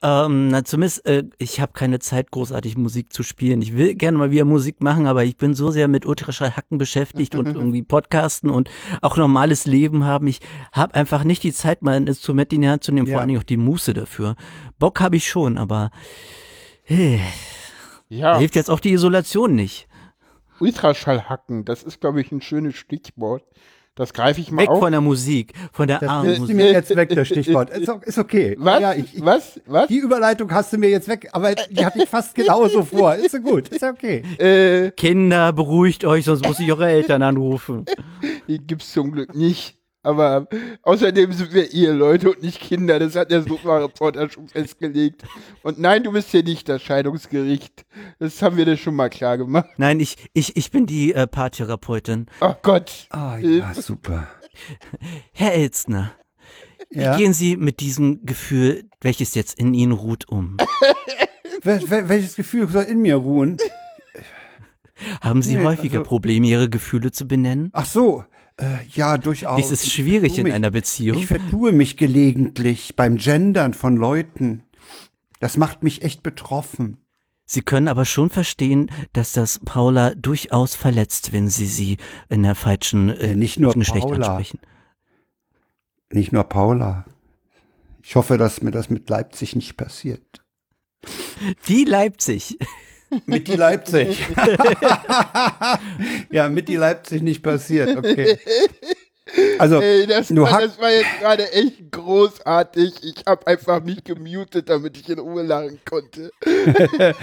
Ähm, na, zumindest, äh, ich habe keine Zeit, großartig Musik zu spielen. Ich will gerne mal wieder Musik machen, aber ich bin so sehr mit Ultraschallhacken beschäftigt und irgendwie Podcasten und auch normales Leben haben. Ich habe einfach nicht die Zeit, mal ein Instrument in die Hand zu nehmen, Ja. vor allem auch die Muße dafür. Bock habe ich schon, aber äh, Ja, hilft jetzt auch die Isolation nicht. Ultraschallhacken, das ist, glaube ich, ein schönes Stichwort. Das greife ich mal Weg auf. von der Musik, von der Das armen Musik. mir jetzt weg, das Stichwort. Ist, ist okay. Was? Ja, ich, was? Was? die Überleitung hast du mir jetzt weg, aber die hatte ich fast genauso vor. Ist so gut, ist okay. Äh, Kinder, beruhigt euch, sonst muss ich eure Eltern anrufen. die gibt's zum Glück nicht. Aber außerdem sind wir Eheleute und nicht Kinder. Das hat der Sofa-Reporter schon festgelegt. Und nein, du bist hier nicht das Scheidungsgericht. Das haben wir dir schon mal klar gemacht. Nein, ich, ich, ich bin die äh, Paartherapeutin. Oh Gott. Ah, ja, super. Herr Elstner, Ja. Wie gehen Sie mit diesem Gefühl, welches jetzt in Ihnen ruht, um? Wel wel welches Gefühl soll in mir ruhen? Haben Sie Nee, häufiger also- Probleme, Ihre Gefühle zu benennen? Ach so, äh, ja, durchaus. Dies ist schwierig in vertue einer mich, Beziehung. Ich vertue mich gelegentlich beim Gendern von Leuten. Das macht mich echt betroffen. Sie können aber schon verstehen, dass das Paula durchaus verletzt, wenn Sie sie in der falschen Äh, nicht nur Geschlecht Paula. ansprechen. Nicht nur Paula. Ich hoffe, dass mir das mit Leipzig nicht passiert. Die Leipzig. Mit die Leipzig. ja, mit die Leipzig nicht passiert, okay. Also, Ey, das, du war, hast- das war jetzt gerade echt großartig. Ich habe einfach mich gemutet, damit ich in Ruhe lachen konnte.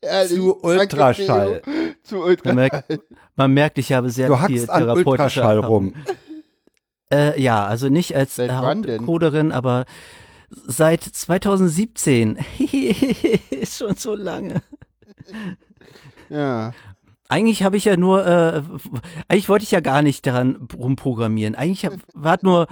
Ehrlich, Zu danke, Ultraschall. Theo. Zu Man Ultraschall. merkt, man merkt, ich habe sehr du viel an therapeutische Ultraschall rum. Äh, ja, also nicht als Seit? Hauptcoderin, aber seit 2017. ist schon so lange. Ja. Eigentlich habe ich ja nur, äh, eigentlich wollte ich ja gar nicht daran rumprogrammieren. Eigentlich hab, hat nur,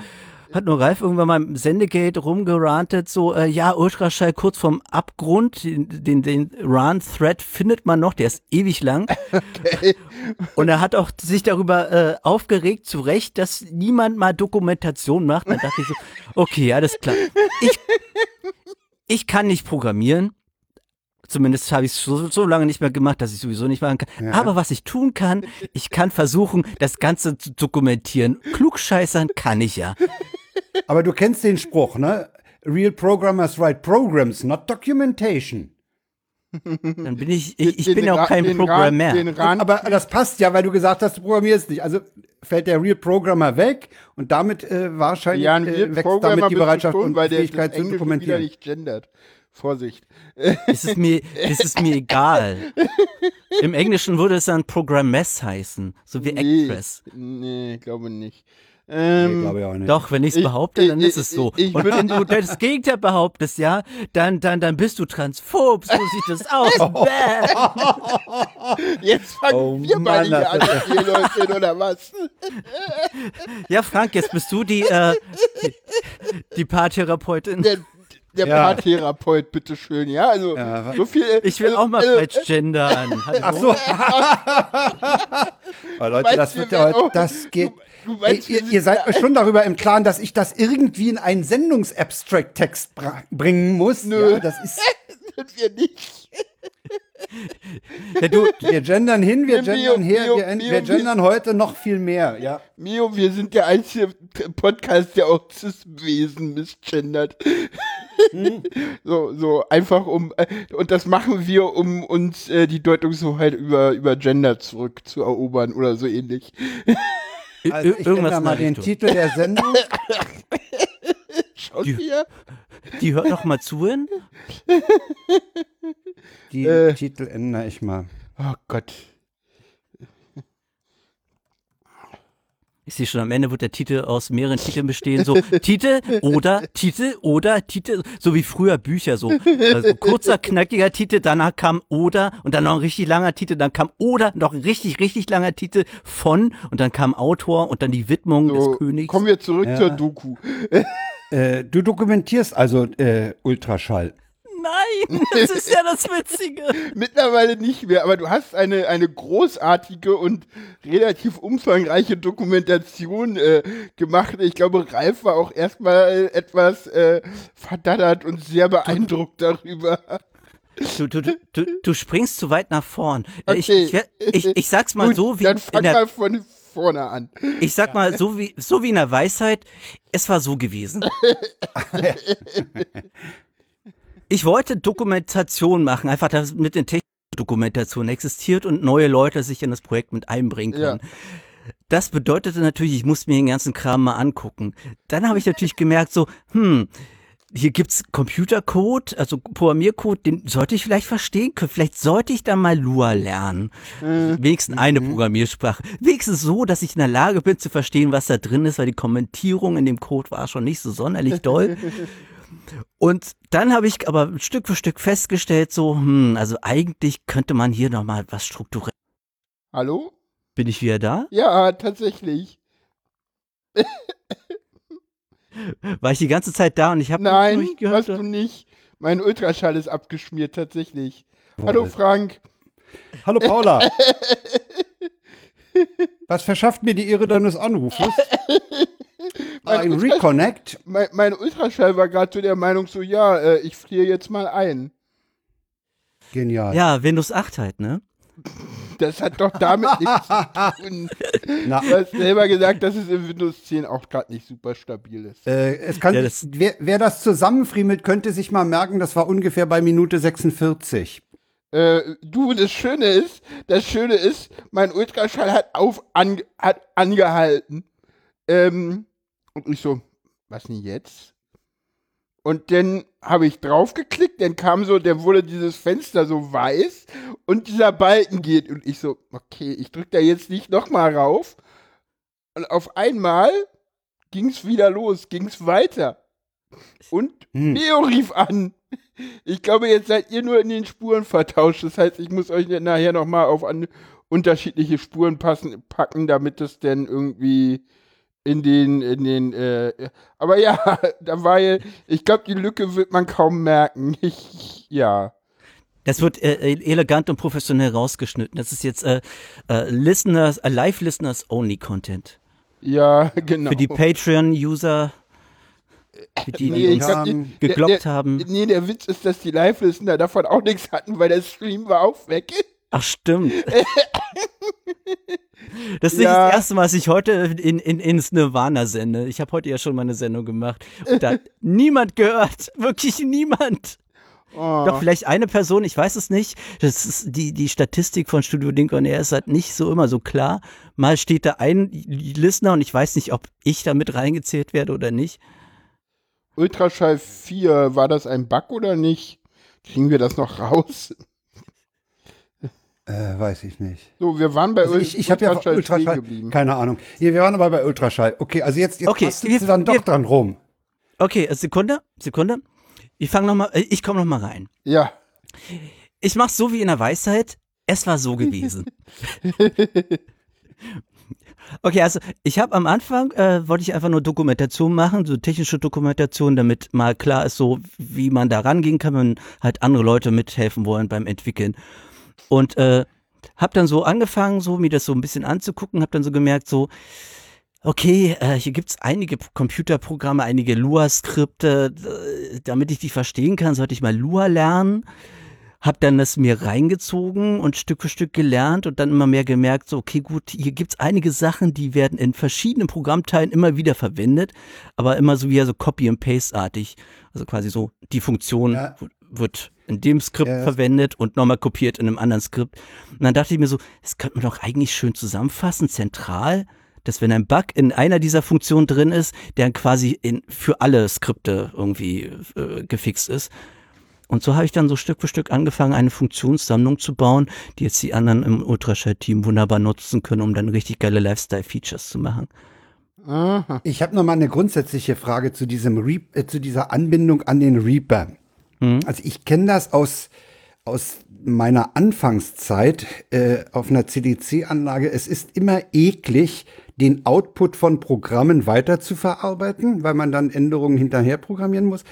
hat nur Ralf irgendwann mal im Sendegate rumgerantet, so, äh, ja, Ultraschall kurz vorm Abgrund, den, den, Run-Thread findet man noch, der ist ewig lang. Und er hat auch sich darüber äh, aufgeregt, zu Recht, dass niemand mal Dokumentation macht. Da dachte ich so, okay, alles klar. Ich, ich kann nicht programmieren. Zumindest habe ich es so, so lange nicht mehr gemacht, dass ich sowieso nicht machen kann. Ja. Aber was ich tun kann, ich kann versuchen, das Ganze zu dokumentieren. Klugscheißern kann ich ja. Aber du kennst den Spruch, ne? Real programmers write programs, not documentation. Dann bin ich, ich, ich Den bin ja Ra- auch kein den Programmer. Den Aber das passt ja, weil du gesagt hast, du programmierst nicht. Also fällt der Real Programmer weg und damit äh, wahrscheinlich ja, äh, wächst Programmer damit die Bereitschaft schon, und Fähigkeit zu Englische wieder dokumentieren. nicht gendert. Vorsicht. Es ist mir, es ist mir egal. Im Englischen würde es dann Programmess heißen, so wie Nee, Actress. nee, glaube nicht. Nee, Ähm, glaube ich auch nicht. Doch, wenn ich es behaupte, dann ich- ist es so. ich- ich Und wenn du das Gegenteil behauptest, ja, dann, dann, dann bist du transphob. So sieht es aus. Bäh. jetzt fangen Oh wir Mann, hier an, das- ihr Leute, oder was? ja, Frank, jetzt bist du die, äh, die, die Paartherapeutin. Der, der Ja. Paartherapeut, bitteschön, ja? Also, Ja, so viel. Ich will also, auch mal also, falsch gendern. Hallo? Ach so. Oh, Leute, meinst, das wir wird ja heute, das geht. Du, du meinst, ihr, ihr seid euch schon darüber im Klaren, dass ich das irgendwie in einen Sendungsabstract-Text bringen muss. Nö. Ja, das ist, sind wir nicht. Ja, du, wir gendern hin, wir Mio, gendern her, Mio, wir, Mio, wir gendern heute noch viel mehr. Ja. Mio, wir sind der einzige Podcast, der auch Cis-Wesen misgendert. Hm. so, so einfach um, äh, und das machen wir, um uns äh, die Deutungshoheit über, über Gender zurückzuerobern oder so ähnlich. Also ich irgendwas ändere mal den. Titel der Sendung. Schaut Die- ihr? Die hört noch mal zu hin. Die Äh. Titel ändere ich mal. Oh Gott. Ich sehe schon, am Ende wird der Titel aus mehreren Titeln bestehen. So Titel oder Titel oder Titel, so wie früher Bücher. So also kurzer, knackiger Titel, danach kam oder und dann noch ein richtig langer Titel, dann kam oder, noch ein richtig, richtig langer Titel von und dann kam Autor und dann die Widmung So, des Königs. kommen wir zurück Ja. zur Doku. Äh, du dokumentierst also äh, Ultraschall. Nein, das ist ja das Witzige. Mittlerweile nicht mehr, aber du hast eine, eine großartige und relativ umfangreiche Dokumentation äh, gemacht. Ich glaube, Ralf war auch erstmal etwas äh, verdattert und sehr beeindruckt darüber. Du, du, du, du, springst zu weit nach vorn. Äh, Ich, Okay. ich, wer- ich, ich sag's mal Gut, so wie dann in fang der mal von vorne an. Ich sag mal, so wie, so wie in der Weisheit, es war so gewesen. Ich wollte Dokumentation machen, einfach damit eine technische Dokumentation existiert und neue Leute sich in das Projekt mit einbringen können. Das bedeutete natürlich, ich musste mir den ganzen Kram mal angucken. Dann habe ich natürlich gemerkt, so, hm, hier gibt's Computercode, also Programmiercode, den sollte ich vielleicht verstehen können. Vielleicht sollte ich da mal Lua lernen. Wenigstens eine Programmiersprache. Wenigstens so, dass ich in der Lage bin zu verstehen, was da drin ist, weil die Kommentierung in dem Code war schon nicht so sonderlich doll. Und dann habe ich aber Stück für Stück festgestellt, so, hm, also eigentlich könnte man hier nochmal was strukturieren. Hallo? Bin ich wieder da? Ja, tatsächlich. War ich die ganze Zeit da und ich habe Nein, nicht gehört? hast du nicht. Mein Ultraschall ist abgeschmiert, tatsächlich. Hallo Frank. Hallo Paula. Was verschafft mir die Ehre deines Anrufes? Ein Ultraschall- Reconnect? Mein, mein Ultraschall war gerade zu der Meinung so, ja, äh, ich friere jetzt mal ein. Genial. Ja, Windows 8 halt, ne? Das hat doch damit nichts zu tun. Na, Du hast selber gesagt, dass es in Windows 10 auch gerade nicht super stabil ist. äh, es kann, Ja, das- wer, wer das zusammenfriemelt, könnte sich mal merken, das war ungefähr bei Minute 46. Äh, du, das Schöne ist, das Schöne ist, mein Ultraschall hat auf an, hat angehalten. Ähm, und ich so, was denn jetzt? Und dann habe ich draufgeklickt, dann kam so, dann wurde dieses Fenster so weiß und dieser Balken geht und ich so, okay, ich drücke da jetzt nicht nochmal rauf. Und auf einmal ging's wieder los, ging's weiter. Und Hm. Neo rief an. Ich glaube, jetzt seid ihr nur in den Spuren vertauscht. Das heißt, ich muss euch nachher nochmal auf an unterschiedliche Spuren passen, packen, damit es denn irgendwie in den, in den, äh, aber ja, da war ja, ich glaube, die Lücke wird man kaum merken. Ich, ja. Das wird äh, elegant und professionell rausgeschnitten. Das ist jetzt äh, äh, Listeners, äh, Live-Listeners-Only Content. Ja, genau. Für die Patreon-User, die, die Nee, ich uns glaub, haben- der- geglaubt der, haben. Nee, der Witz ist, dass die Live-Listener davon auch nichts hatten, weil der Stream war auch weg. Ach, stimmt. Das ist nicht Ja. das erste Mal, dass ich heute in, in, ins Nirvana sende. Ich habe heute ja schon mal eine Sendung gemacht. Und da hat niemand gehört. Wirklich niemand. Oh. Doch, vielleicht eine Person, ich weiß es nicht. Das ist die, die Statistik von Studio Link on Air ist halt nicht so immer so klar. Mal steht da ein Listener und ich weiß nicht, ob ich da mit reingezählt werde oder nicht. Ultraschall 4, war das ein Bug oder nicht? Kriegen wir das noch raus? Äh, weiß ich nicht. So, wir waren bei Also ich ich habe ja Ultraschall geblieben. keine Ahnung. Hier, wir waren aber bei Ultraschall. Okay, also jetzt, jetzt Okay, bastelst wir- du dann doch wir- dran rum. Okay, äh, Sekunde, Sekunde. Ich fange noch mal, äh, ich komme noch mal rein. Ja, Ich mach's so wie in der Weisheit. Es war so gewesen. Okay, also ich habe am Anfang äh, wollte ich einfach nur Dokumentation machen, so technische Dokumentation, damit mal klar ist, so wie man da rangehen kann, wenn halt andere Leute mithelfen wollen beim Entwickeln. Und äh, hab dann so angefangen, so mir das so ein bisschen anzugucken, hab dann so gemerkt, so, okay, äh, hier gibt's einige Computerprogramme, einige Lua-Skripte. Damit ich die verstehen kann, sollte ich mal Lua lernen. Hab dann das mir reingezogen und Stück für Stück gelernt und dann immer mehr gemerkt, so, okay, gut, hier gibt's einige Sachen, die werden in verschiedenen Programmteilen immer wieder verwendet, aber immer so wie so Copy and Paste-artig. Also quasi so, die Funktion Ja. Wird in dem Skript Ja. verwendet und nochmal kopiert in einem anderen Skript. Und dann dachte ich mir so, das könnte man doch eigentlich schön zusammenfassen, zentral, dass wenn ein Bug in einer dieser Funktionen drin ist, der dann quasi in, für alle Skripte irgendwie äh, gefixt ist. Und so habe ich dann so Stück für Stück angefangen, eine Funktionssammlung zu bauen, die jetzt die anderen im Ultraschall-Team wunderbar nutzen können, um dann richtig geile Lifestyle-Features zu machen. Aha. Ich habe noch mal eine grundsätzliche Frage zu diesem Reap, äh, zu dieser Anbindung an den Reaper. Also ich kenne das aus aus meiner Anfangszeit äh, auf einer CDC-Anlage. Es ist immer eklig, den Output von Programmen weiter zu verarbeiten, weil man dann Änderungen hinterher programmieren muss.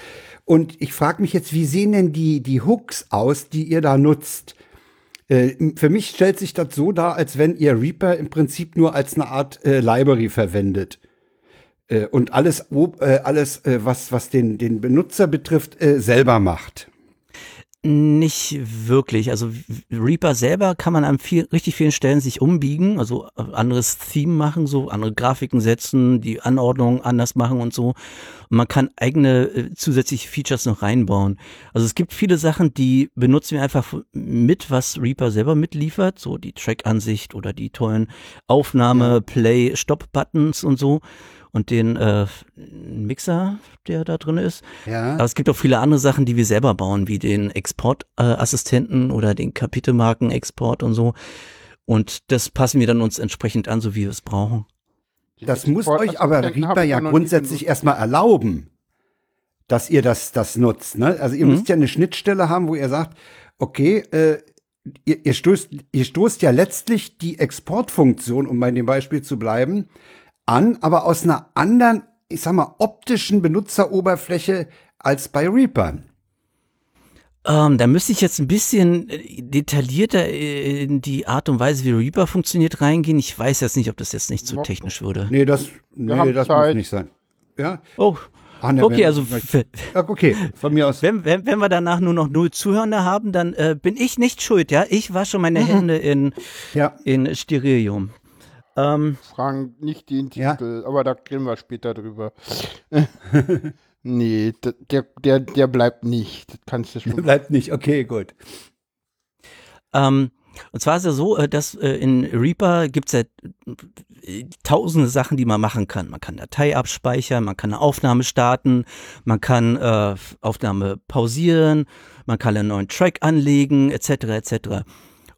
Und ich frage mich jetzt, wie sehen denn die die Hooks aus, die ihr da nutzt? Äh, für mich stellt sich das so dar, als wenn ihr Reaper im Prinzip nur als eine Art äh, Library verwendet. Äh, und alles, äh, alles äh, was, was den, den Benutzer betrifft, selber macht. Nicht wirklich. Also Reaper selber kann man an viel, richtig vielen Stellen sich umbiegen, also anderes Theme machen, so andere Grafiken setzen, die Anordnung anders machen und so. Und man kann eigene äh, zusätzliche Features noch reinbauen. Also es gibt viele Sachen, die benutzen wir einfach mit, was Reaper selber mitliefert, so die Track-Ansicht oder die tollen Aufnahme, Play, Stop-Buttons und so. Und den äh, Mixer, der da drin ist. Ja. Aber es gibt auch viele andere Sachen, die wir selber bauen, wie den Exportassistenten äh, oder den Kapitelmarken-Export und so. Und das passen wir dann uns entsprechend an, so wie wir es brauchen. Das muss euch aber Reaper ja grundsätzlich erstmal erlauben, dass ihr das, das nutzt. Ne? Also ihr Mhm. müsst ja eine Schnittstelle haben, wo ihr sagt, okay, äh, ihr, ihr, stoßt, ihr stoßt ja letztlich die Exportfunktion, um bei dem Beispiel zu bleiben, an, aber aus einer anderen, ich sag mal, optischen Benutzeroberfläche als bei Reaper. Ähm, da müsste ich jetzt ein bisschen äh, detaillierter äh, in die Art und Weise, wie Reaper funktioniert, reingehen. Ich weiß jetzt nicht, ob das jetzt nicht zu Ja. technisch würde. Nee, das, nee, das Zeit. muss nicht sein. Ja? Oh, Ah, ne, okay, wenn- also okay, von mir aus. wenn, wenn, wenn wir danach nur noch null Zuhörende haben, dann äh, bin ich nicht schuld, ja? Ich wasche meine Hände in, Ja. in Sterilium. Ähm, Fragen nicht den Ja. Titel, aber da reden wir später drüber. nee, der, der, der bleibt nicht. Das kannst du schon. Bleibt nicht, okay, gut. Ähm, und zwar ist es so, äh, dass äh, in Reaper gibt's ja äh, tausende Sachen, die man machen kann. Man kann Datei abspeichern, man kann eine Aufnahme starten, man kann äh, Aufnahme pausieren, man kann einen neuen Track anlegen, etc. etc.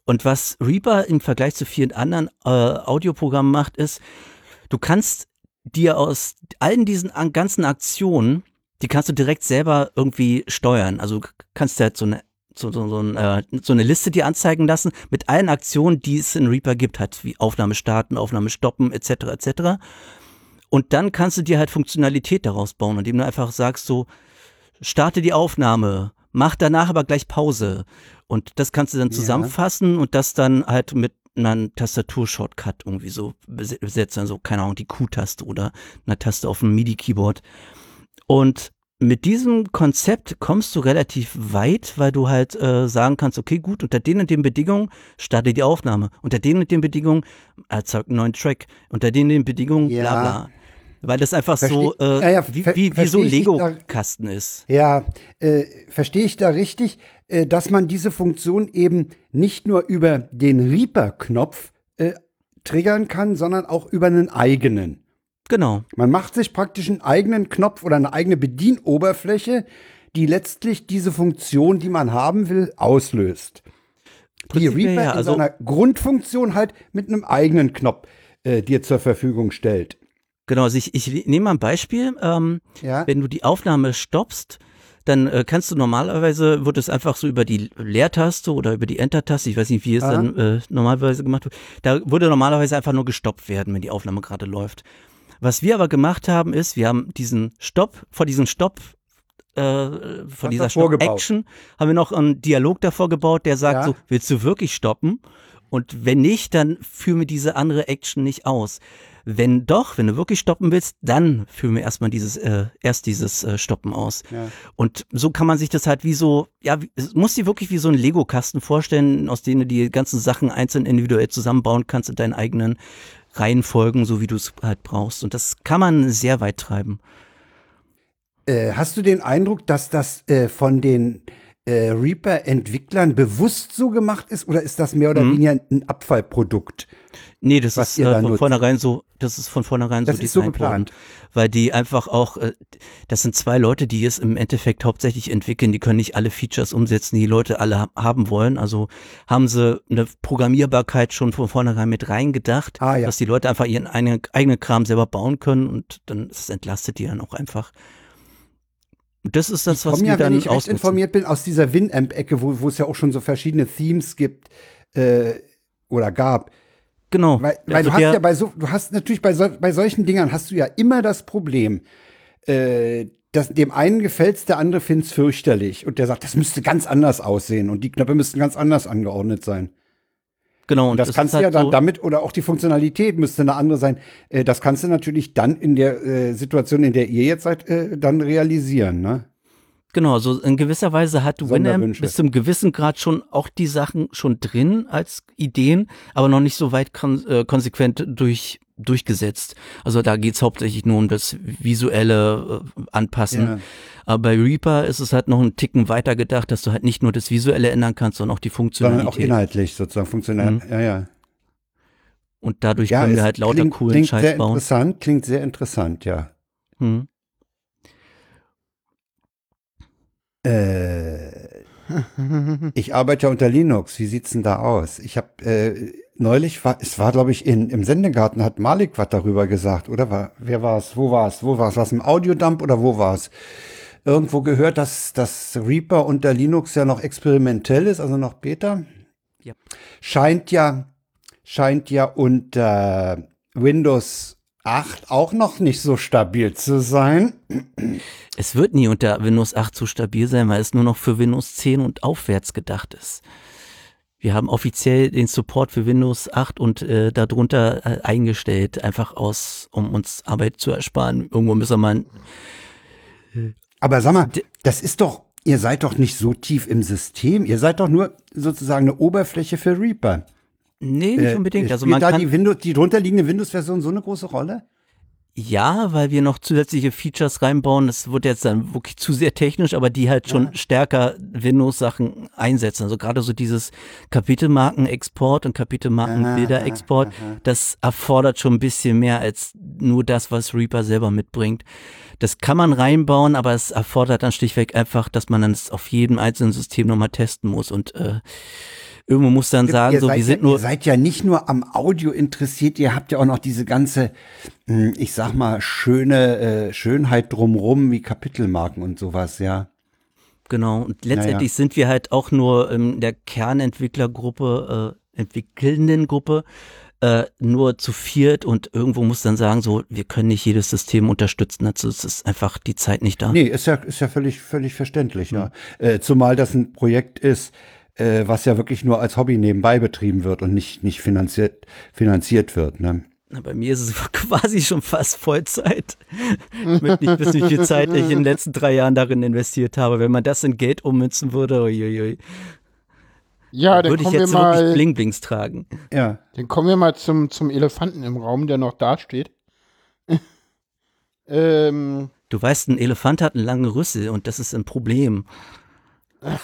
Und was Reaper im Vergleich zu vielen anderen äh, Audioprogrammen macht, ist, du kannst dir aus allen diesen an- ganzen Aktionen, die kannst du direkt selber irgendwie steuern. Also du kannst halt so eine so, so, so, ein, äh, so eine Liste dir anzeigen lassen mit allen Aktionen, die es in Reaper gibt, halt wie Aufnahme starten, Aufnahme stoppen, etc. etc. Und dann kannst du dir halt Funktionalität daraus bauen, indem du einfach sagst so, starte die Aufnahme, mach danach aber gleich Pause. Und das kannst du dann Ja. zusammenfassen und das dann halt mit einem Tastatur-Shortcut irgendwie so bes- besetzen, so, keine Ahnung, die Q-Taste oder einer Taste auf dem MIDI-Keyboard. Und mit diesem Konzept kommst du relativ weit, weil du halt äh, sagen kannst, okay, gut, unter den und den Bedingungen starte die Aufnahme. Unter den und den Bedingungen erzeugt einen neuen Track. Unter den und den Bedingungen bla Ja. bla. Weil das einfach so, Versteh- äh, Ja, ja, wie, wie, wie so da- Lego-Kasten ist. Ja, äh, verstehe ich da richtig, äh, dass man diese Funktion eben nicht nur über den Reaper-Knopf äh, triggern kann, sondern auch über einen eigenen. Genau. Man macht sich praktisch einen eigenen Knopf oder eine eigene Bedienoberfläche, die letztlich diese Funktion, die man haben will, auslöst. Die Reaper ja, in also- seiner Grundfunktion halt mit einem eigenen Knopf äh, dir zur Verfügung stellt. Genau, also ich, ich nehme mal ein Beispiel. Ähm, Ja, Wenn du die Aufnahme stoppst, dann äh, kannst du normalerweise, wird es einfach so über die Leertaste oder über die Enter-Taste, ich weiß nicht, wie es Aha. dann äh, normalerweise gemacht wird, da würde normalerweise einfach nur gestoppt werden, wenn die Aufnahme gerade läuft. Was wir aber gemacht haben, ist, wir haben diesen Stopp, vor diesem Stopp, äh, vor Hast dieser. Stop-Action, haben wir noch einen Dialog davor gebaut, der sagt Ja. so, willst du wirklich stoppen? Und wenn nicht, dann führ mir diese andere Action nicht aus. Wenn doch, wenn du wirklich stoppen willst, dann führen wir erstmal dieses, äh, erst dieses äh, Stoppen aus. Ja. Und so kann man sich das halt wie so, ja, wie- es muss dir wirklich wie so ein Lego-Kasten vorstellen, aus denen du die ganzen Sachen einzeln individuell zusammenbauen kannst in deinen eigenen Reihenfolgen, so wie du es halt brauchst. Und das kann man sehr weit treiben. Äh, hast du den Eindruck, dass das äh, von den äh, Reaper-Entwicklern bewusst so gemacht ist oder ist das mehr oder Mhm. weniger ein Abfallprodukt? Nee, das ist äh, da von nutzt. vornherein so, das ist von vornherein Das so ist so worden. geplant. Weil die einfach auch, äh, das sind zwei Leute, die es im Endeffekt hauptsächlich entwickeln, die können nicht alle Features umsetzen, die die Leute alle ha haben wollen. Also haben sie eine Programmierbarkeit schon von vornherein mit reingedacht, Ah, ja. dass die Leute einfach ihren eigenen, eigenen Kram selber bauen können und dann ist es entlastet die dann auch einfach. Und das ist das, Ich was wir ja, wenn dann ich recht informiert bin, aus dieser Winamp-Ecke, wo, wo es ja auch schon so verschiedene Themes gibt äh, oder gab. Genau. Weil, weil Also du hast ja bei so, du hast natürlich bei, so, bei solchen Dingern hast du ja immer das Problem, äh, dass dem einen gefällt's, der andere find's fürchterlich und der sagt, das müsste ganz anders aussehen und die Knöpfe müssten ganz anders angeordnet sein. Genau. Und das es kannst du ja halt dann so- damit oder auch die Funktionalität müsste eine andere sein. Äh, das kannst du natürlich dann in der äh, Situation, in der ihr jetzt seid, äh, dann realisieren, ne? Genau, so in gewisser Weise hat Winamp bis zum gewissen Grad schon auch die Sachen schon drin als Ideen, aber noch nicht so weit kon äh, konsequent durch, durchgesetzt. Also da geht's hauptsächlich nur um das visuelle äh, Anpassen. Ja. Aber bei Reaper ist es halt noch einen Ticken weiter gedacht, dass du halt nicht nur das Visuelle ändern kannst, sondern auch die Sondern Funktionalität. auch inhaltlich sozusagen funktional. Mhm. Ja, ja. Und dadurch ja, können wir halt lauter klingt, coolen klingt Scheiß sehr bauen. interessant, klingt sehr interessant, ja. Hm. Äh, ich arbeite ja unter Linux. Wie sieht's denn da aus? Ich habe äh, neulich war, es war glaube ich in im Sendegarten hat Malik was darüber gesagt, oder war wer war's? Wo war's? Wo war's? Was im Audiodump oder wo war's? Irgendwo gehört, dass das Reaper unter Linux ja noch experimentell ist, also noch Beta. Ja. Scheint ja scheint ja unter Windows 8 auch noch nicht so stabil zu sein. Es wird nie unter Windows 8 so stabil sein, weil es nur noch für Windows 10 und aufwärts gedacht ist. Wir haben offiziell den Support für Windows 8 und äh, darunter äh, eingestellt, einfach aus, um uns Arbeit zu ersparen. Irgendwo müssen wir mal. Aber sag mal, das ist doch, ihr seid doch nicht so tief im System. Ihr seid doch nur sozusagen eine Oberfläche für Reaper. Nee, nicht Äh, unbedingt. Also spielt man da kann, die, Windows, die drunterliegende Windows-Version so eine große Rolle? Ja, weil wir noch zusätzliche Features reinbauen. Das wird jetzt dann wirklich zu sehr technisch, aber die halt schon stärker Windows-Sachen einsetzen. Also gerade so dieses Kapitelmarken-Export und Kapitelmarken-Bilder-Export, das erfordert schon ein bisschen mehr als nur das, was Reaper selber mitbringt. Das kann man reinbauen, aber es erfordert dann schlichtweg einfach, dass man dann es auf jedem einzelnen System nochmal testen muss und äh, irgendwo muss dann sagen, ihr, so, seid wir sind ja, nur ihr seid ja nicht nur am Audio interessiert, ihr habt ja auch noch diese ganze, hm, ich sag mal, schöne äh, Schönheit drumrum, wie Kapitelmarken und sowas, ja. Genau, und letztendlich sind wir halt auch nur in der Kernentwicklergruppe, äh, entwickelnden Gruppe, äh, nur zu viert und irgendwo muss dann sagen, so, wir können nicht jedes System unterstützen, dazu ist es einfach die Zeit nicht da. Nee, ist ja, ist ja völlig, völlig verständlich, ja. Hm. Äh, zumal das ein Projekt ist, äh, was ja wirklich nur als Hobby nebenbei betrieben wird und nicht, nicht finanziert, finanziert wird, ne? Na, Bei mir ist es quasi schon fast Vollzeit. Ich möchte nicht wissen, wie viel Zeit ich in den letzten drei Jahren darin investiert habe. Wenn man das in Geld ummünzen würde, uiuiui, Ja, dann würde ich kommen wir jetzt wirklich mal, Bling-Blings tragen. Ja. dann kommen wir mal zum, zum Elefanten im Raum, der noch da steht. ähm, Du weißt, ein Elefant hat einen langen Rüssel und das ist ein Problem. eine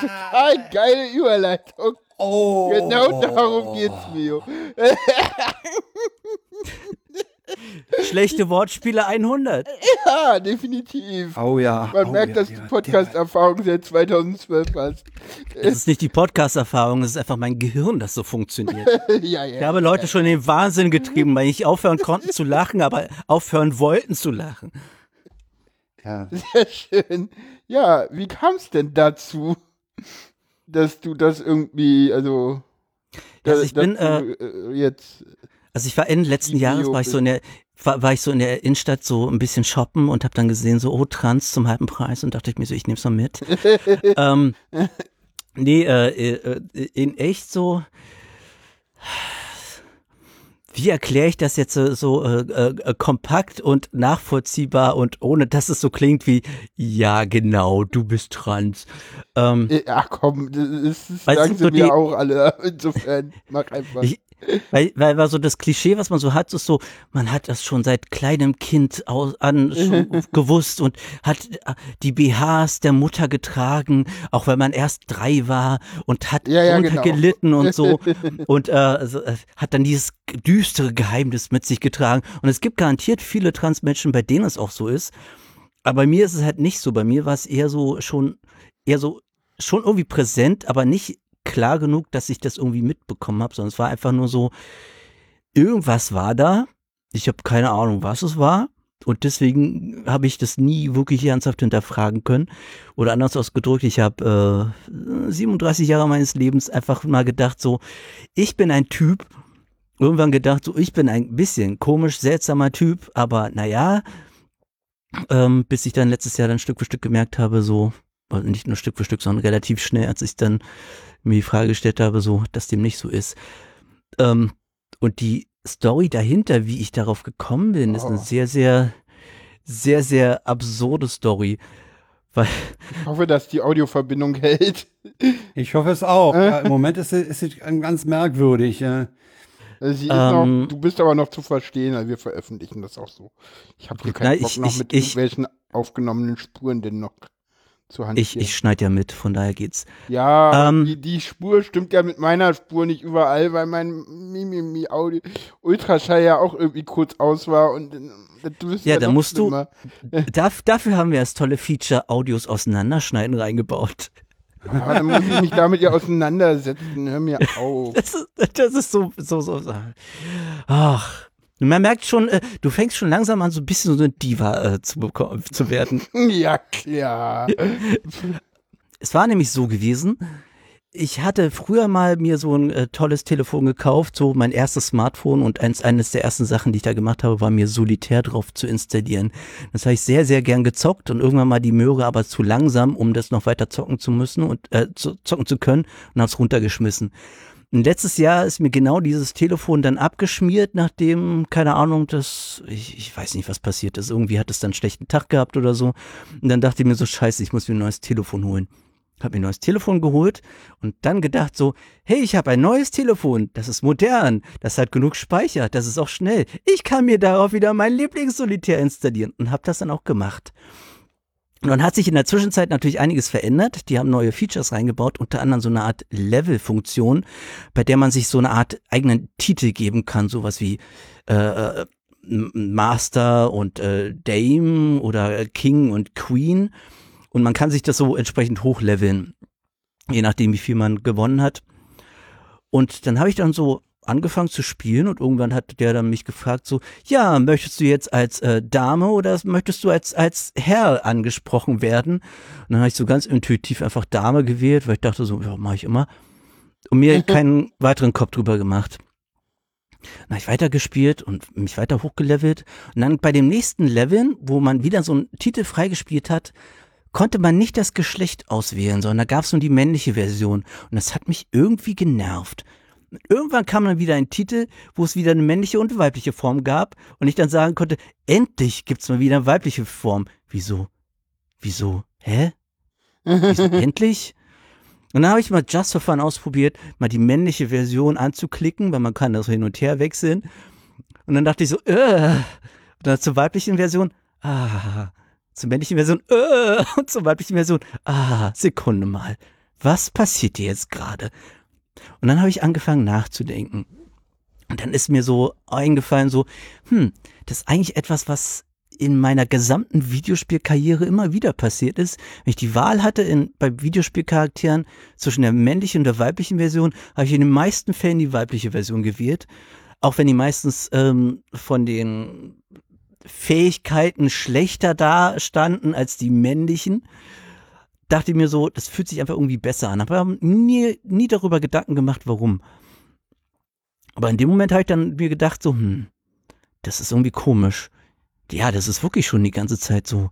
total geile Überleitung. Oh. Genau darum geht's mir. Schlechte Wortspiele 100. Ja, definitiv. Oh ja. Man oh, merkt, ja, dass ja, du Podcast-Erfahrung seit 2012 hast. Es ist nicht die Podcast-Erfahrung, es ist einfach mein Gehirn, das so funktioniert. ja, Ich ja. habe Leute schon in den Wahnsinn getrieben, weil nicht aufhören konnten zu lachen, aber aufhören wollten zu lachen. Ja. Sehr schön. Ja, wie kam es denn dazu, dass du das irgendwie, also, Also ich bin, du, äh, jetzt, Also ich war Ende letzten Jahres, war ich so in der, war, war ich so in der Innenstadt so ein bisschen shoppen und habe dann gesehen, so, oh, Trans zum halben Preis und dachte ich mir so, ich nehm's mal mit. ähm, Nee, äh, äh, in echt so. Wie erkläre ich das jetzt so, so äh, äh, kompakt und nachvollziehbar und ohne dass es so klingt wie, ja genau, du bist trans. Ähm, Ach komm, das, das sagen sie so mir die, auch alle. Insofern, mach einfach. Ich, weil, weil war so das Klischee, was man so hat, ist so, man hat das schon seit kleinem Kind aus, an schon gewusst und hat äh, die BHs der Mutter getragen, auch wenn man erst drei war und hat ja, ja, genau. gelitten und so und äh, also, hat dann dieses düstere Geheimnis mit sich getragen. Und es gibt garantiert viele Transmenschen, bei denen es auch so ist. Aber bei mir ist es halt nicht so. Bei mir war es eher so schon, eher so schon irgendwie präsent, aber nicht klar genug, dass ich das irgendwie mitbekommen habe, sondern es war einfach nur so, irgendwas war da. Ich habe keine Ahnung, was es war. Und deswegen habe ich das nie wirklich ernsthaft hinterfragen können. Oder anders ausgedrückt, ich habe äh, 37 Jahre meines Lebens einfach mal gedacht, so, ich bin ein Typ. Irgendwann gedacht, so, ich bin ein bisschen komisch, seltsamer Typ, aber naja, ähm, bis ich dann letztes Jahr dann Stück für Stück gemerkt habe, so, nicht nur Stück für Stück, sondern relativ schnell, als ich dann mir die Frage gestellt habe, so, dass dem nicht so ist. Ähm, und die Story dahinter, wie ich darauf gekommen bin, oh. ist eine oh. sehr, sehr, sehr, sehr absurde Story. Weil ich hoffe, dass die Audioverbindung hält. Ich hoffe es auch. ja, Im Moment ist sie, ist sie ganz merkwürdig. Ja. Sie ähm, noch, du bist aber noch zu verstehen, also wir veröffentlichen das auch so. Ich habe hier keinen Bock ich, noch mit ich, irgendwelchen aufgenommenen Spuren denn noch zur Hand. Ich, ich schneide ja mit, von daher geht's. Ja, ähm, die, die, Spur stimmt ja mit meiner Spur nicht überall, weil mein Mimimi Audio Ultraschall ja auch irgendwie kurz aus war und äh, das ja, ja da musst schlimmer. du. Darf, dafür haben wir das tolle Feature Audios auseinanderschneiden reingebaut. Aber dann muss ich mich damit ja auseinandersetzen. Hör mir auf. Das ist, das ist so, so, so. Ach. Man merkt schon, äh, du fängst schon langsam an, so ein bisschen so eine Diva äh, zu, zu werden. Ja, klar. es war nämlich so gewesen, ich hatte früher mal mir so ein äh, tolles Telefon gekauft, so mein erstes Smartphone und eins, eines der ersten Sachen, die ich da gemacht habe, war mir Solitär drauf zu installieren. Das habe ich sehr, sehr gern gezockt und irgendwann mal die Möhre aber zu langsam, um das noch weiter zocken zu müssen und äh, zu, zocken zu können und habe es runtergeschmissen. Und letztes Jahr ist mir genau dieses Telefon dann abgeschmiert, nachdem, keine Ahnung, das, ich, ich weiß nicht, was passiert ist. Irgendwie hat es dann einen schlechten Tag gehabt oder so. Und dann dachte ich mir so, scheiße, ich muss mir ein neues Telefon holen. Hab mir ein neues Telefon geholt und dann gedacht so, hey, ich habe ein neues Telefon, das ist modern, das hat genug Speicher, das ist auch schnell. Ich kann mir darauf wieder mein Lieblingssolitär installieren und habe das dann auch gemacht. Und dann hat sich in der Zwischenzeit natürlich einiges verändert. Die haben neue Features reingebaut, unter anderem so eine Art Level-Funktion, bei der man sich so eine Art eigenen Titel geben kann, sowas wie äh, äh Master und äh, Dame oder King und Queen. Und man kann sich das so entsprechend hochleveln, je nachdem, wie viel man gewonnen hat. Und dann habe ich dann so angefangen zu spielen und irgendwann hat der dann mich gefragt so, ja, möchtest du jetzt als äh, Dame oder möchtest du als, als Herr angesprochen werden? Und dann habe ich so ganz intuitiv einfach Dame gewählt, weil ich dachte so, ja, mache ich immer. Und mir keinen weiteren Kopf drüber gemacht. Dann habe ich weitergespielt und mich weiter hochgelevelt. Und dann bei dem nächsten Leveln, wo man wieder so einen Titel freigespielt hat, konnte man nicht das Geschlecht auswählen, sondern da gab es nur die männliche Version. Und das hat mich irgendwie genervt. Irgendwann kam dann wieder ein Titel, wo es wieder eine männliche und weibliche Form gab und ich dann sagen konnte, endlich gibt's mal wieder eine weibliche Form. Wieso? Wieso? Hä? Wieso endlich? Und dann habe ich mal Just for Fun ausprobiert, mal die männliche Version anzuklicken, weil man kann das hin und her wechseln. Und dann dachte ich so, äh. Und dann zur weiblichen Version, ah. Zur männlichen Version, äh. Und zur weiblichen Version, ah. Sekunde mal. Was passiert hier jetzt gerade? Und dann habe ich angefangen nachzudenken. Und dann ist mir so eingefallen, so, hm, das ist eigentlich etwas, was in meiner gesamten Videospielkarriere immer wieder passiert ist. Wenn ich die Wahl hatte in, bei Videospielcharakteren zwischen der männlichen und der weiblichen Version, habe ich in den meisten Fällen die weibliche Version gewählt. Auch wenn die meistens ähm, von den Fähigkeiten schlechter da standen als die männlichen dachte ich mir so, das fühlt sich einfach irgendwie besser an. Aber nie, nie darüber Gedanken gemacht, warum. Aber in dem Moment habe ich dann mir gedacht, so, hm, das ist irgendwie komisch. Ja, das ist wirklich schon die ganze Zeit so,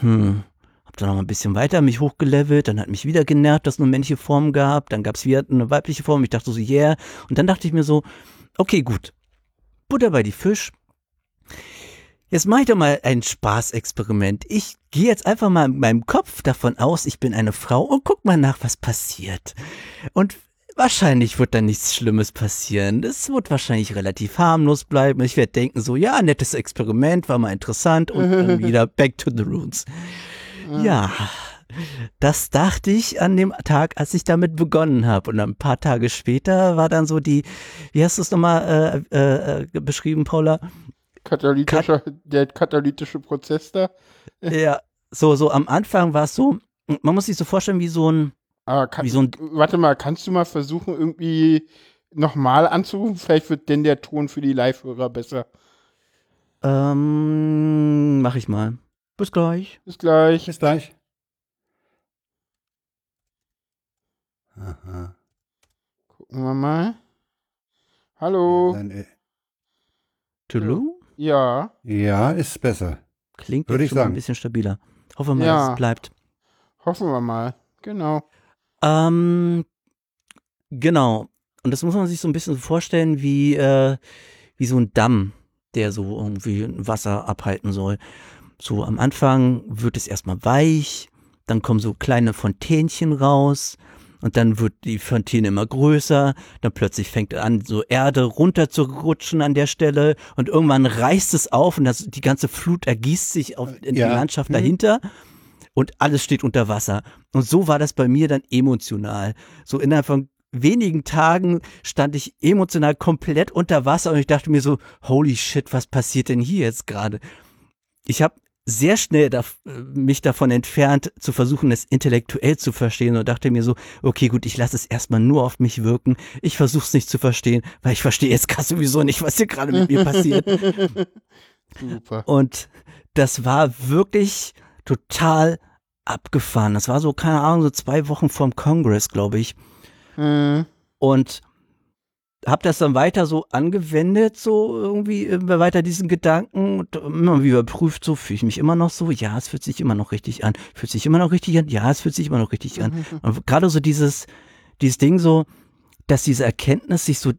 hm, hab dann noch ein bisschen weiter mich hochgelevelt, dann hat mich wieder genervt, dass es nur männliche Formen gab, dann gab es wieder eine weibliche Form, ich dachte so, yeah. Und dann dachte ich mir so, okay, gut, Butter bei die Fisch. Jetzt mache ich doch mal ein Spaßexperiment. Ich gehe jetzt einfach mal in meinem Kopf davon aus, ich bin eine Frau und guck mal nach, was passiert. Und wahrscheinlich wird da nichts Schlimmes passieren. Das wird wahrscheinlich relativ harmlos bleiben. Ich werde denken so, ja, nettes Experiment, war mal interessant und dann wieder back to the runes. Ja, das dachte ich an dem Tag, als ich damit begonnen habe. Und ein paar Tage später war dann so die, wie hast du es nochmal äh, äh, äh, beschrieben, Paula? Katalytischer, der katalytische Prozess da. Ja, so, so am Anfang war es so, man muss sich so vorstellen wie so ein, Ah, kann, wie so ein, warte mal, kannst du mal versuchen, irgendwie nochmal anzurufen? Vielleicht wird denn der Ton für die Live-Hörer besser. ähm, mach ich mal. Bis gleich. Bis gleich. Bis gleich. Aha. Gucken wir mal. Hallo. Dann, äh, Tulu? Ja. ja, ist besser. Klingt Würde ich schon mal ein sagen. bisschen stabiler. Hoffen wir mal, Ja. dass es bleibt. Hoffen wir mal. Genau. Ähm, genau. Und das muss man sich so ein bisschen so vorstellen wie, äh, wie so ein Damm, der so irgendwie Wasser abhalten soll. So am Anfang wird es erstmal weich, dann kommen so kleine Fontänchen raus und dann wird die Fontäne immer größer, dann plötzlich fängt an, so Erde runter zu rutschen an der Stelle und irgendwann reißt es auf und das, die ganze Flut ergießt sich auf, in Ja. die Landschaft Mhm. dahinter und alles steht unter Wasser. Und so war das bei mir dann emotional. So innerhalb von wenigen Tagen stand ich emotional komplett unter Wasser und ich dachte mir so, holy shit, was passiert denn hier jetzt gerade? Ich habe sehr schnell da, mich davon entfernt, zu versuchen, es intellektuell zu verstehen und dachte mir so, okay, gut, ich lasse es erstmal nur auf mich wirken. Ich versuche es nicht zu verstehen, weil ich verstehe jetzt gerade sowieso nicht, was hier gerade mit mir passiert. Super. Und das war wirklich total abgefahren. Das war so, keine Ahnung, so zwei Wochen vorm Congress, glaube ich. Hm. Und habe das dann weiter so angewendet, so irgendwie immer weiter diesen Gedanken und immer überprüft, so fühle ich mich immer noch so, ja, es fühlt sich immer noch richtig an, fühlt sich immer noch richtig an, ja, es fühlt sich immer noch richtig an. Und gerade so dieses, dieses Ding so, dass diese Erkenntnis sich so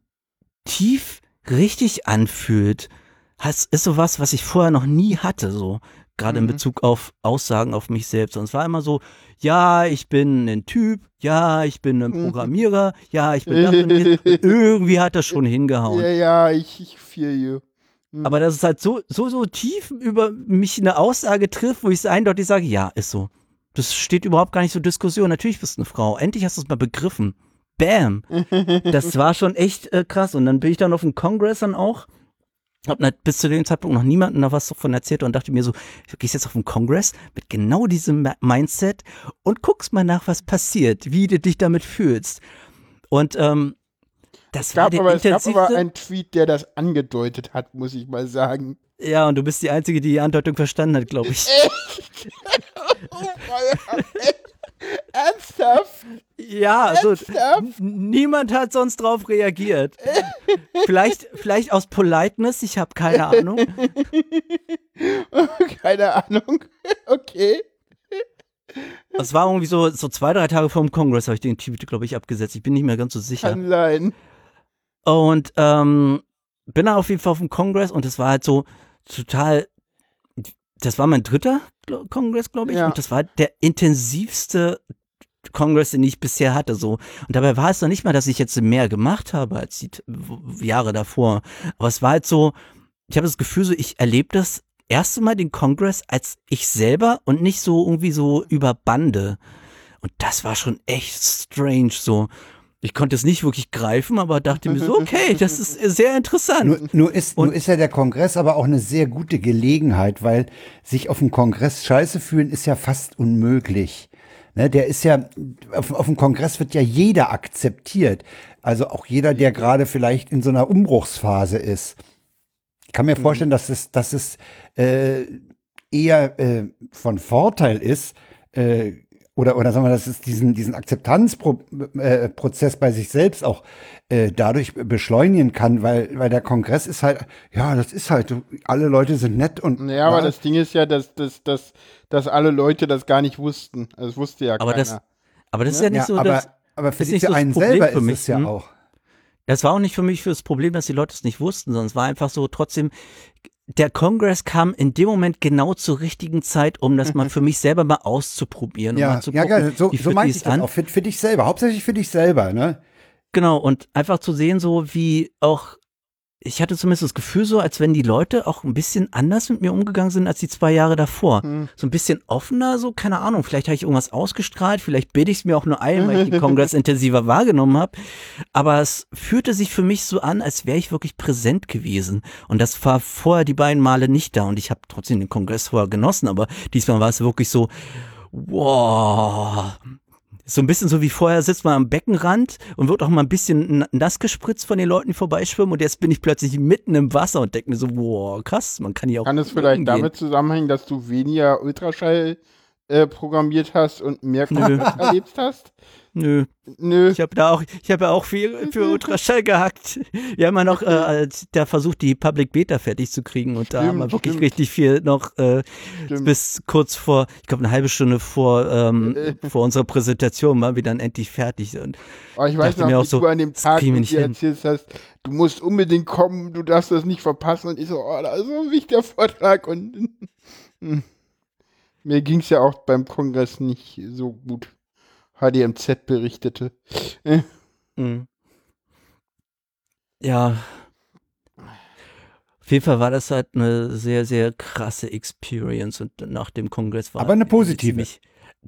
tief richtig anfühlt, das ist sowas, was ich vorher noch nie hatte, so. Gerade in Mhm. Bezug auf Aussagen auf mich selbst. Und es war immer so, ja, ich bin ein Typ, ja, ich bin ein Mhm. Programmierer, ja, ich bin das und das. Irgendwie hat das schon hingehauen. Ja, ja, ich, ich feel you. Hm. Aber dass es halt so, so, so tief über mich eine Aussage trifft, wo ich es eindeutig sage, ja, ist so. Das steht überhaupt gar nicht zur Diskussion. Natürlich bist du eine Frau. Endlich hast du es mal begriffen. Bam. Das war schon echt äh, krass. Und dann bin ich dann auf dem Kongress dann auch. Hab na- bis zu dem Zeitpunkt noch niemanden da was davon erzählt und dachte mir so, du gehst jetzt auf den Kongress mit genau diesem Mindset und guckst mal nach, was passiert, wie du dich damit fühlst. Und ähm, das Es war gab, der aber, es gab intensivste. aber einen Tweet, der das angedeutet hat, muss ich mal sagen. ja, und du bist die Einzige, die die Andeutung verstanden hat, glaube ich. Oh, Ernsthaft? Ja, also Ernsthaft? niemand hat sonst drauf reagiert. Vielleicht, vielleicht aus Politeness, ich habe keine Ahnung. Keine Ahnung. Okay. Es war irgendwie so, so zwei, drei Tage vor dem Kongress habe ich den Tweet, glaube ich, abgesetzt. Ich bin nicht mehr ganz so sicher. Kann sein. Und ähm, bin dann auf jeden Fall auf dem Kongress und es war halt so total, das war mein dritter Kongress, glaube ich, Ja. und das war der intensivste Kongress, den ich bisher hatte, so. Und dabei war es noch nicht mal, dass ich jetzt mehr gemacht habe als die Jahre davor. Aber es war halt so, ich habe das Gefühl, so, ich erlebe das erste Mal den Kongress als ich selber und nicht so irgendwie so über Bande. Und das war schon echt strange, so. Ich konnte es nicht wirklich greifen, aber dachte mir so, okay, das ist sehr interessant. Nur, nur, ist, Und- nur ist ja der Kongress aber auch eine sehr gute Gelegenheit, weil sich auf dem Kongress scheiße fühlen ist ja fast unmöglich. Ne, der ist ja, auf, auf dem Kongress wird ja jeder akzeptiert. Also auch jeder, der gerade vielleicht in so einer Umbruchsphase ist. Ich kann mir vorstellen, dass es, dass es äh, eher äh, von Vorteil ist, äh, oder, oder sagen wir, dass es diesen, diesen Akzeptanzprozess äh, bei sich selbst auch äh, dadurch beschleunigen kann, weil, weil der Kongress ist halt, ja, das ist halt, alle Leute sind nett und. Naja, ja, aber das Ding ist ja, dass, dass, dass, dass alle Leute das gar nicht wussten. Also das wusste ja aber keiner. Das, aber das ist ja nicht so, aber, dass, aber für, die, für einen selber ist es ja hm? auch. Das war auch nicht für mich für das Problem, dass die Leute es nicht wussten, sondern es war einfach so trotzdem, der Kongress kam in dem Moment genau zur richtigen Zeit, um das mal für mich selber mal auszuprobieren. Ja, um mal zu ja, gucken, geil. So, so meinte ich das an. auch für, für dich selber, hauptsächlich für dich selber, ne? Genau, und einfach zu sehen, so wie auch ich hatte zumindest das Gefühl so, als wenn die Leute auch ein bisschen anders mit mir umgegangen sind als die zwei Jahre davor. Hm. So ein bisschen offener, so, keine Ahnung, vielleicht habe ich irgendwas ausgestrahlt, vielleicht bilde ich es mir auch nur ein, weil ich den Kongress intensiver wahrgenommen habe. Aber es fühlte sich für mich so an, als wäre ich wirklich präsent gewesen. Und das war vorher die beiden Male nicht da. Und ich habe trotzdem den Kongress vorher genossen, aber diesmal war es wirklich so, wow, so ein bisschen so wie vorher sitzt man am Beckenrand und wird auch mal ein bisschen nass gespritzt von den Leuten, die vorbeischwimmen und jetzt bin ich plötzlich mitten im Wasser und denke mir so, wow, krass, man kann ja auch. Kann es vielleicht damit zusammenhängen, dass du weniger Ultraschall äh, programmiert hast und mehr erlebt hast? Nö. Nö. Ich habe da auch, ich habe ja auch viel für Ultraschall gehackt. Wir haben ja noch äh, da versucht, die Public Beta fertig zu kriegen und da haben wir wirklich stimmt. richtig viel noch äh, bis kurz vor, ich glaube eine halbe Stunde vor ähm, vor unserer Präsentation waren wir dann endlich fertig. Und Aber ich weiß noch, mir auch so, du an dem Tag mit dir erzählt hast, du musst unbedingt kommen, du darfst das nicht verpassen und ich so, oh, das ist so ein wichtiger Vortrag und hm. mir ging es ja auch beim Kongress nicht so gut. HDMZ berichtete. Äh. Mhm. Ja. Auf jeden Fall war das halt eine sehr, sehr krasse Experience und nach dem Kongress war. Aber eine positive. Ziemlich,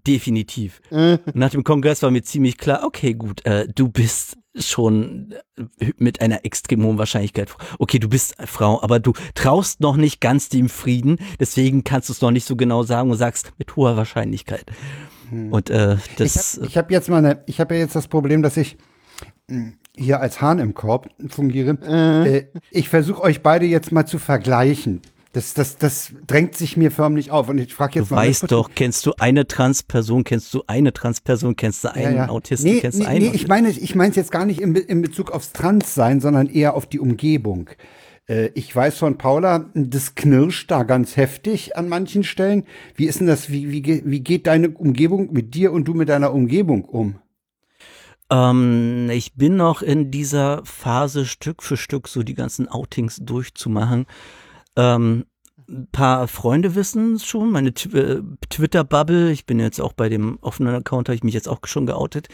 definitiv. Äh. Nach dem Kongress war mir ziemlich klar, okay, gut, äh, du bist schon mit einer extrem hohen Wahrscheinlichkeit. Okay, du bist Frau, aber du traust noch nicht ganz dem Frieden, deswegen kannst du es noch nicht so genau sagen und sagst mit hoher Wahrscheinlichkeit. Hm. Und äh, das. Ich habe hab jetzt mal eine, ich habe ja jetzt das Problem, dass ich hm, hier als Hahn im Korb fungiere. Äh. Äh, ich versuche euch beide jetzt mal zu vergleichen. Das, das, das drängt sich mir förmlich auf. Und ich frage jetzt du mal. Du weißt doch, kennst du eine Transperson, kennst du eine Transperson, kennst du einen ja, ja. Autisten, nee, kennst nee, du einen? Nee, ich meine, ich es jetzt gar nicht in, in Bezug aufs Transsein, sondern eher auf die Umgebung. Äh, ich weiß von Paula, das knirscht da ganz heftig an manchen Stellen. Wie ist denn das, wie, wie, wie geht deine Umgebung mit dir und du mit deiner Umgebung um? Ähm, ich bin noch in dieser Phase Stück für Stück so die ganzen Outings durchzumachen. Ähm, ein paar Freunde wissen es schon, meine äh, Twitter-Bubble, ich bin jetzt auch bei dem offenen Account, habe ich mich jetzt auch schon geoutet.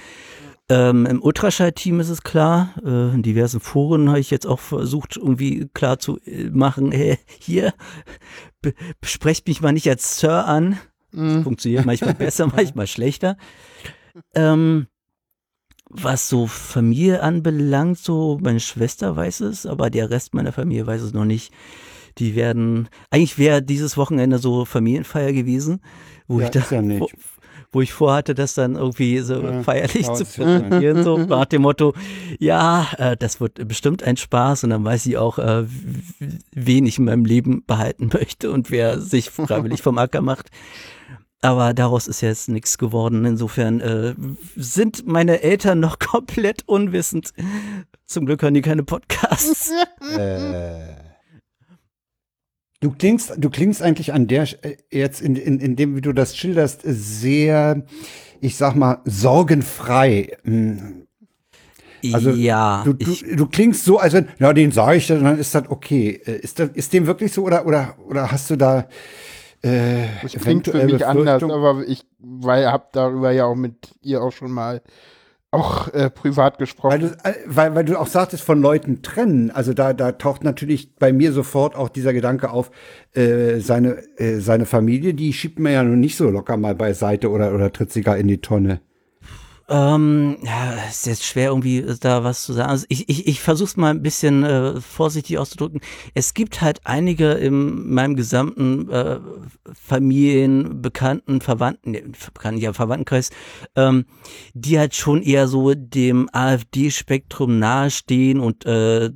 Ähm, Im Ultraschall-Team ist es klar. Äh, in diversen Foren habe ich jetzt auch versucht, irgendwie klar zu äh, machen, hey, hier, be besprecht mich mal nicht als Sir an. Das mhm. funktioniert manchmal besser, manchmal schlechter. Ähm, was so Familie anbelangt, so meine Schwester weiß es, aber der Rest meiner Familie weiß es noch nicht. Die werden, eigentlich wäre dieses Wochenende so Familienfeier gewesen, wo ja, ich da, ja wo, ich vorhatte, das dann irgendwie so ja, feierlich zu präsentieren, so nach dem Motto, ja, äh, das wird bestimmt ein Spaß und dann weiß ich auch, äh, wen ich in meinem Leben behalten möchte und wer sich freiwillig vom Acker macht. Aber daraus ist jetzt nichts geworden. Insofern äh, sind meine Eltern noch komplett unwissend. Zum Glück hören die keine Podcasts. äh. Du klingst, du klingst eigentlich an der äh, jetzt in, in, in dem, wie du das schilderst, sehr, ich sag mal, sorgenfrei. Hm. Also ja, du, du, du klingst so, als wenn, ja, den sage ich, dann ist das okay. Äh, ist, das, ist dem wirklich so oder oder oder hast du da äh, das klingt für mich anders, aber ich weil hab darüber ja auch mit ihr auch schon mal auch äh, privat gesprochen. Weil du, äh, weil, weil du auch sagtest, von Leuten trennen. Also da, da taucht natürlich bei mir sofort auch dieser Gedanke auf, äh, seine, äh, seine Familie, die schiebt man ja noch nicht so locker mal beiseite oder, oder tritt sie gar in die Tonne. Ähm, ja, ist jetzt schwer irgendwie da was zu sagen. Also ich, ich, ich versuche es mal ein bisschen äh, vorsichtig auszudrücken. Es gibt halt einige in meinem gesamten äh, Familien, Bekannten, Verwandten, Bekannten, ja, Verwandtenkreis, ähm, die halt schon eher so dem AfD-Spektrum nahestehen und äh,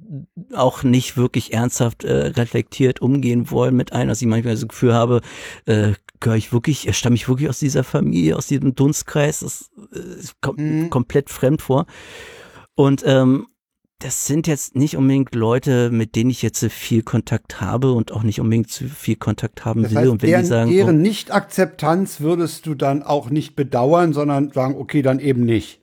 auch nicht wirklich ernsthaft äh, reflektiert umgehen wollen mit einem, dass ich manchmal das Gefühl habe, äh, gehöre ich wirklich, stamme ich wirklich aus dieser Familie, aus diesem Dunstkreis, das ist kom mhm. komplett fremd vor. Und ähm, das sind jetzt nicht unbedingt Leute, mit denen ich jetzt viel Kontakt habe und auch nicht unbedingt zu viel Kontakt haben das will. Heißt, und wenn deren, die sagen, deren oh, Nicht-Akzeptanz würdest du dann auch nicht bedauern, sondern sagen, okay, dann eben nicht.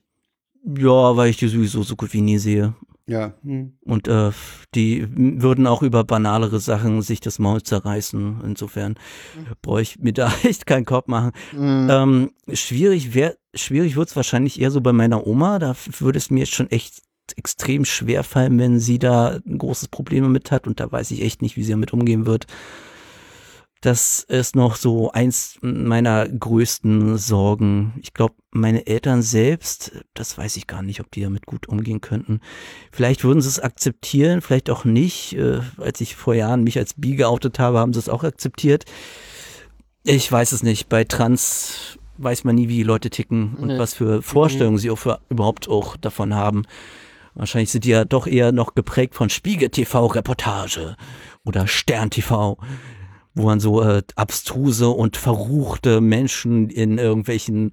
Ja, weil ich die sowieso so gut wie nie sehe. Ja. Hm. Und äh, die würden auch über banalere Sachen sich das Maul zerreißen. Insofern mhm. brauche ich mir da echt keinen Kopf machen. Mhm. Ähm, schwierig wäre, schwierig wird es wahrscheinlich eher so bei meiner Oma. Da würde es mir schon echt extrem schwer fallen, wenn sie da ein großes Problem mit hat. Und da weiß ich echt nicht, wie sie damit umgehen wird. Das ist noch so eins meiner größten Sorgen. Ich glaube, meine Eltern selbst, das weiß ich gar nicht, ob die damit gut umgehen könnten. Vielleicht würden sie es akzeptieren, vielleicht auch nicht. Äh, als ich vor Jahren mich als bi geoutet habe, haben sie es auch akzeptiert. Ich weiß es nicht. Bei Trans weiß man nie, wie die Leute ticken und nee. was für Vorstellungen mhm. sie auch für, überhaupt auch davon haben. Wahrscheinlich sind die ja doch eher noch geprägt von Spiegel TV Reportage oder Stern TV wo man so äh, abstruse und verruchte Menschen in irgendwelchen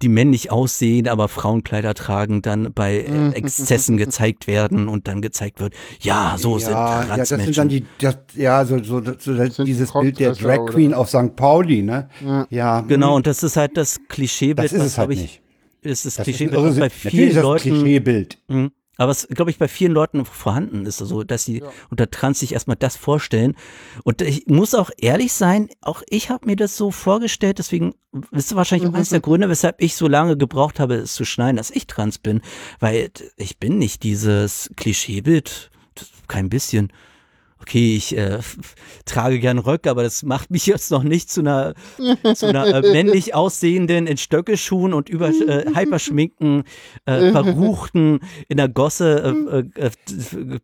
die männlich aussehen, aber Frauenkleider tragen, dann bei äh, Exzessen gezeigt werden und dann gezeigt wird, ja, so ja, sind Transmenschen. Ja, das sind dann die, das, ja, so, so, so das dieses Bild der Drag Queen oder? auf St. Pauli, ne? Ja. ja. Genau, und das ist halt das Klischeebild, das ist es halt ich, nicht. Ist das, das Klischeebild, ist, also, bei vielen Leuten. Klischeebild. Mh, aber was, glaube ich, bei vielen Leuten vorhanden ist, also, dass sie ja. unter Trans sich erstmal das vorstellen. Und ich muss auch ehrlich sein, auch ich habe mir das so vorgestellt, deswegen ist wahrscheinlich auch eines der Gründe, weshalb ich so lange gebraucht habe, es zu schneiden, dass ich trans bin. Weil ich bin nicht dieses Klischeebild, kein bisschen okay, ich äh, trage gern Röcke, aber das macht mich jetzt noch nicht zu einer, zu einer äh, männlich aussehenden in Stöckelschuhen und über äh, hyperschminkten, äh, verruchten, in der Gosse äh, äh,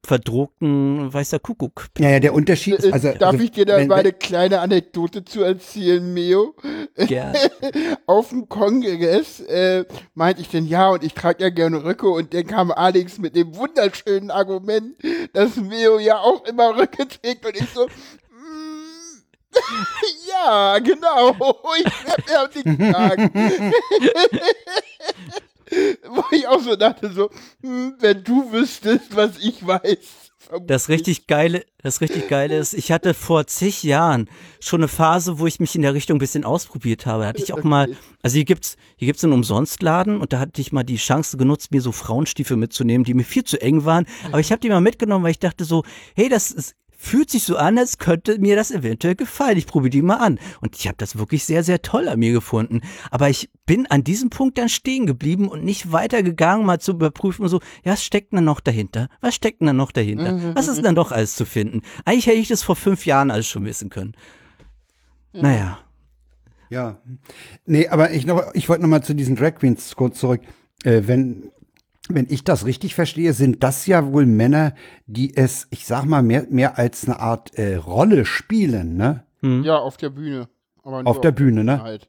verdruckten weißer Kuckuck. Ja, ja, der Unterschied ist, also, Darf also, ich dir da wenn, mal eine kleine Anekdote zu erzählen, Meo? Gerne. Auf dem Kongress äh, meinte ich denn ja und ich trage ja gerne Röcke und dann kam Alex mit dem wunderschönen Argument, dass Meo ja auch immer Röcke zurückgeträgt und ich so, mm, ja, genau, ich ja nicht sagen. Wo ich auch so dachte, so, hm, wenn du wüsstest, was ich weiß. Das richtig geile, das richtig geile ist, ich hatte vor zig Jahren schon eine Phase, wo ich mich in der Richtung ein bisschen ausprobiert habe. Da hatte ich auch mal, also hier gibt's, hier gibt's einen Umsonstladen und da hatte ich mal die Chance genutzt, mir so Frauenstiefel mitzunehmen, die mir viel zu eng waren. Aber ich habe die mal mitgenommen, weil ich dachte so, hey, das ist, fühlt sich so an, als könnte mir das eventuell gefallen. Ich probiere die mal an. Und ich habe das wirklich sehr, sehr toll an mir gefunden. Aber ich bin an diesem Punkt dann stehen geblieben und nicht weitergegangen, mal zu überprüfen, so, ja, was steckt denn noch dahinter? Was steckt denn noch dahinter? Mhm. Was ist denn doch alles zu finden? Eigentlich hätte ich das vor fünf Jahren alles schon wissen können. Ja. Naja. Ja. Nee, aber ich, noch, ich wollte noch mal zu diesen Drag Queens kurz zurück. Äh, wenn wenn ich das richtig verstehe, sind das ja wohl Männer, die es, ich sag mal, mehr, mehr als eine Art äh, Rolle spielen, ne? Hm. Ja, auf der Bühne. auf der Bühne, ne? Halt.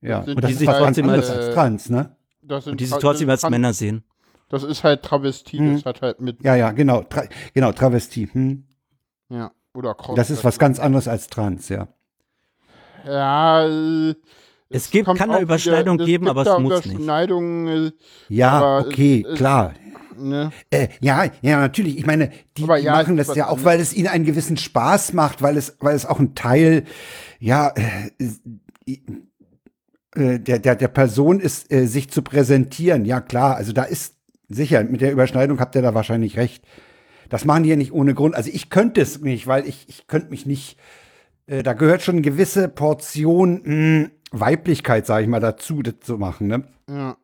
Ja, und das ist was ganz anderes als Trans, ne? und die sich trotzdem als Männer sehen. Das ist halt Travestie, hm. das hat halt mit. Ja, ja, genau, Tra genau, Travestie. Hm. Ja, oder Cross. Das ist was ganz anderes als Trans, ja. Ja, äh, es, gibt, kann eine Überschneidung wieder, geben, aber es muss nicht. Äh, ja, okay, es, klar. Ne? Äh, ja, ja, natürlich. Ich meine, die, ja, die machen das ja auch, weil es ihnen einen gewissen Spaß macht, weil es, weil es auch ein Teil, ja, äh, äh, der, der, der Person ist, äh, sich zu präsentieren. Ja, klar. Also da ist sicher, mit der Überschneidung habt ihr da wahrscheinlich recht. Das machen die ja nicht ohne Grund. Also ich könnte es nicht, weil ich, ich könnte mich nicht, da gehört schon eine gewisse Portion, mh, hm, Weiblichkeit, sage ich mal, dazu, das zu machen, ne? Ja.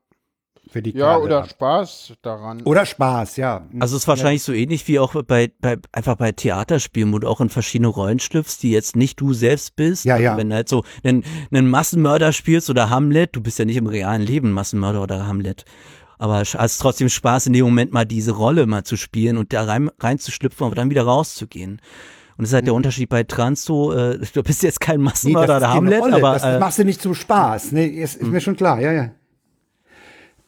für die Ja, Tage oder ab. Spaß daran. Oder Spaß, ja. Also es ist wahrscheinlich so ähnlich wie auch bei, bei einfach bei Theaterspielen, wo du auch in verschiedene Rollen schlüpfst, die jetzt nicht du selbst bist. Ja, ja. Also wenn du halt so einen, einen Massenmörder spielst oder Hamlet, du bist ja nicht im realen Leben Massenmörder oder Hamlet. Aber es hast trotzdem Spaß, in dem Moment mal diese Rolle mal zu spielen und da rein, reinzuschlüpfen und dann wieder rauszugehen. Und das ist halt der Unterschied bei Trans so, äh, du bist jetzt kein Mhm. Nee, Massenmörder keine Hamlet, Rolle. aber das äh, machst du nicht zum Spaß. Nee, ist, ist mir schon klar, ja, ja.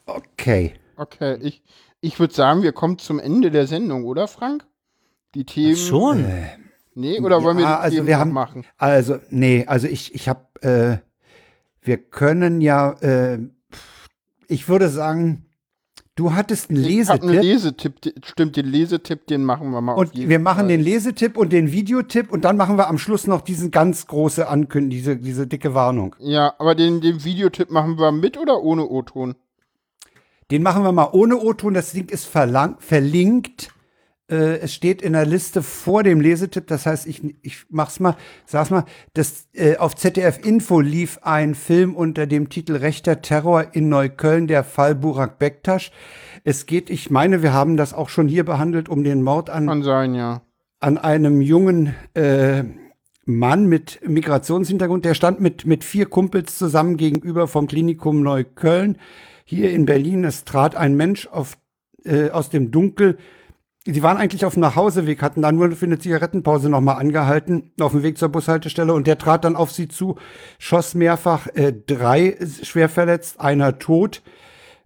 Okay. Okay, ich, ich würde sagen, wir kommen zum Ende der Sendung, oder Frank? Die Themen. schon. Nee, oder wollen wir Ja, die also Themen wir haben- machen? Also, nee, also ich, ich habe, äh, wir können ja, äh, ich würde sagen, du hattest einen Ich habe einen Lesetipp. Lesetipp, stimmt, den Lesetipp, den machen wir mal Und wir machen Fall. den Lesetipp und den Videotipp und dann machen wir am Schluss noch diesen ganz große Ankündigung, diese, diese dicke Warnung. Ja, aber den, den Videotipp machen wir mit oder ohne O-Ton? Den machen wir mal ohne O-Ton. Das Ding ist verlang verlinkt. Äh, es steht in der Liste vor dem Lesetipp. Das heißt, ich, ich mach's mal, sag's mal, das, äh, auf ZDF Info lief ein Film unter dem Titel Rechter Terror in Neukölln, der Fall Burak Bektasch. Es geht, ich meine, wir haben das auch schon hier behandelt, um den Mord an sein, ja. an einem jungen äh, Mann mit Migrationshintergrund. Der stand mit, mit vier Kumpels zusammen gegenüber vom Klinikum Neukölln hier in Berlin. Es trat ein Mensch auf, äh, aus dem Dunkel. Sie waren eigentlich auf dem Nachhauseweg, hatten da nur für eine Zigarettenpause nochmal angehalten, auf dem Weg zur Bushaltestelle. Und der trat dann auf sie zu, schoss mehrfach, äh, drei schwer verletzt, einer tot.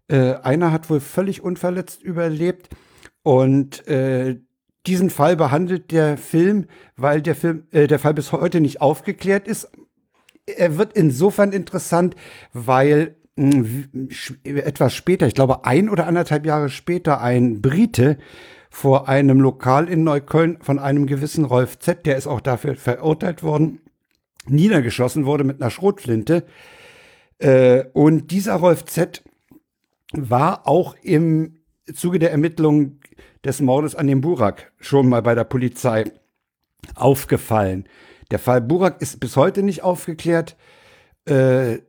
Äh, einer hat wohl völlig unverletzt überlebt. Und äh, diesen Fall behandelt der Film, weil der Film, äh, der Fall bis heute nicht aufgeklärt ist. Er wird insofern interessant, weil mh, sch- etwas später, ich glaube ein oder anderthalb Jahre später, ein Brite vor einem Lokal in Neukölln von einem gewissen Rolf Z., der ist auch dafür verurteilt worden, niedergeschossen wurde mit einer Schrotflinte. Äh, und dieser Rolf Z. war auch im Zuge der Ermittlungen des Mordes an dem Burak schon mal bei der Polizei aufgefallen. Der Fall Burak ist bis heute nicht aufgeklärt. Äh,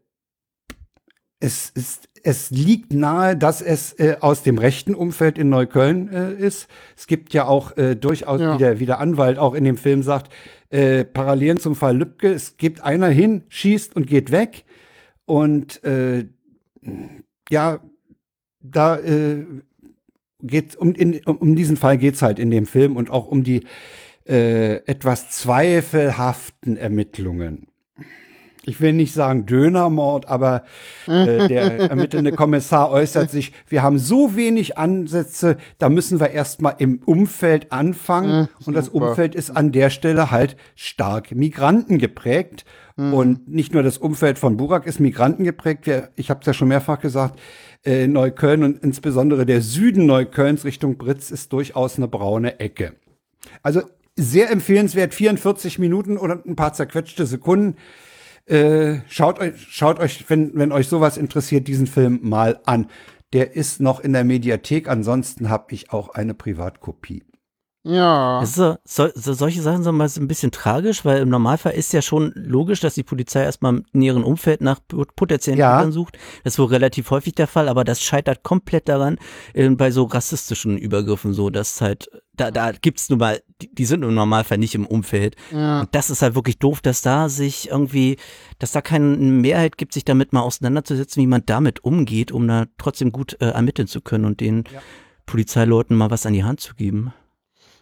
es, ist, es liegt nahe, dass es äh, aus dem rechten Umfeld in Neukölln äh, ist. Es gibt ja auch äh, durchaus, Ja. wie, der, wie der Anwalt auch in dem Film sagt, äh, Parallelen zum Fall Lübcke. Es gibt einer hin, schießt und geht weg. Und äh, ja, da äh, geht um, in, um, um diesen Fall geht's halt in dem Film und auch um die äh, etwas zweifelhaften Ermittlungen. Ich will nicht sagen Dönermord, aber äh, der ermittelnde Kommissar äußert sich, wir haben so wenig Ansätze, da müssen wir erstmal im Umfeld anfangen. und das. Umfeld ist an der Stelle halt stark Migranten geprägt. Und nicht nur das Umfeld von Burak ist Migranten geprägt. Wir, ich habe es ja schon mehrfach gesagt, äh, Neukölln und insbesondere der Süden Neuköllns Richtung Britz ist durchaus eine braune Ecke. Also sehr empfehlenswert, 44 Minuten oder ein paar zerquetschte Sekunden. Äh, schaut euch, schaut euch, wenn, wenn euch sowas interessiert, diesen Film mal an. Der ist noch in der Mediathek. Ansonsten habe ich auch eine Privatkopie. Ja. So, so, so, solche Sachen sind mal so ein bisschen tragisch, weil im Normalfall ist ja schon logisch, dass die Polizei erstmal in ihrem Umfeld nach pot- potenziellen Ja. Tätern sucht. Das ist wohl relativ häufig der Fall, aber das scheitert komplett daran, äh, bei so rassistischen Übergriffen so, dass halt, da, da gibt's nun mal, die, die sind im Normalfall nicht im Umfeld. ja. Und das ist halt wirklich doof, dass da sich irgendwie, dass da keine Mehrheit gibt, sich damit mal auseinanderzusetzen, wie man damit umgeht, um da trotzdem gut äh, ermitteln zu können und den Polizeileuten mal was an die Hand zu geben.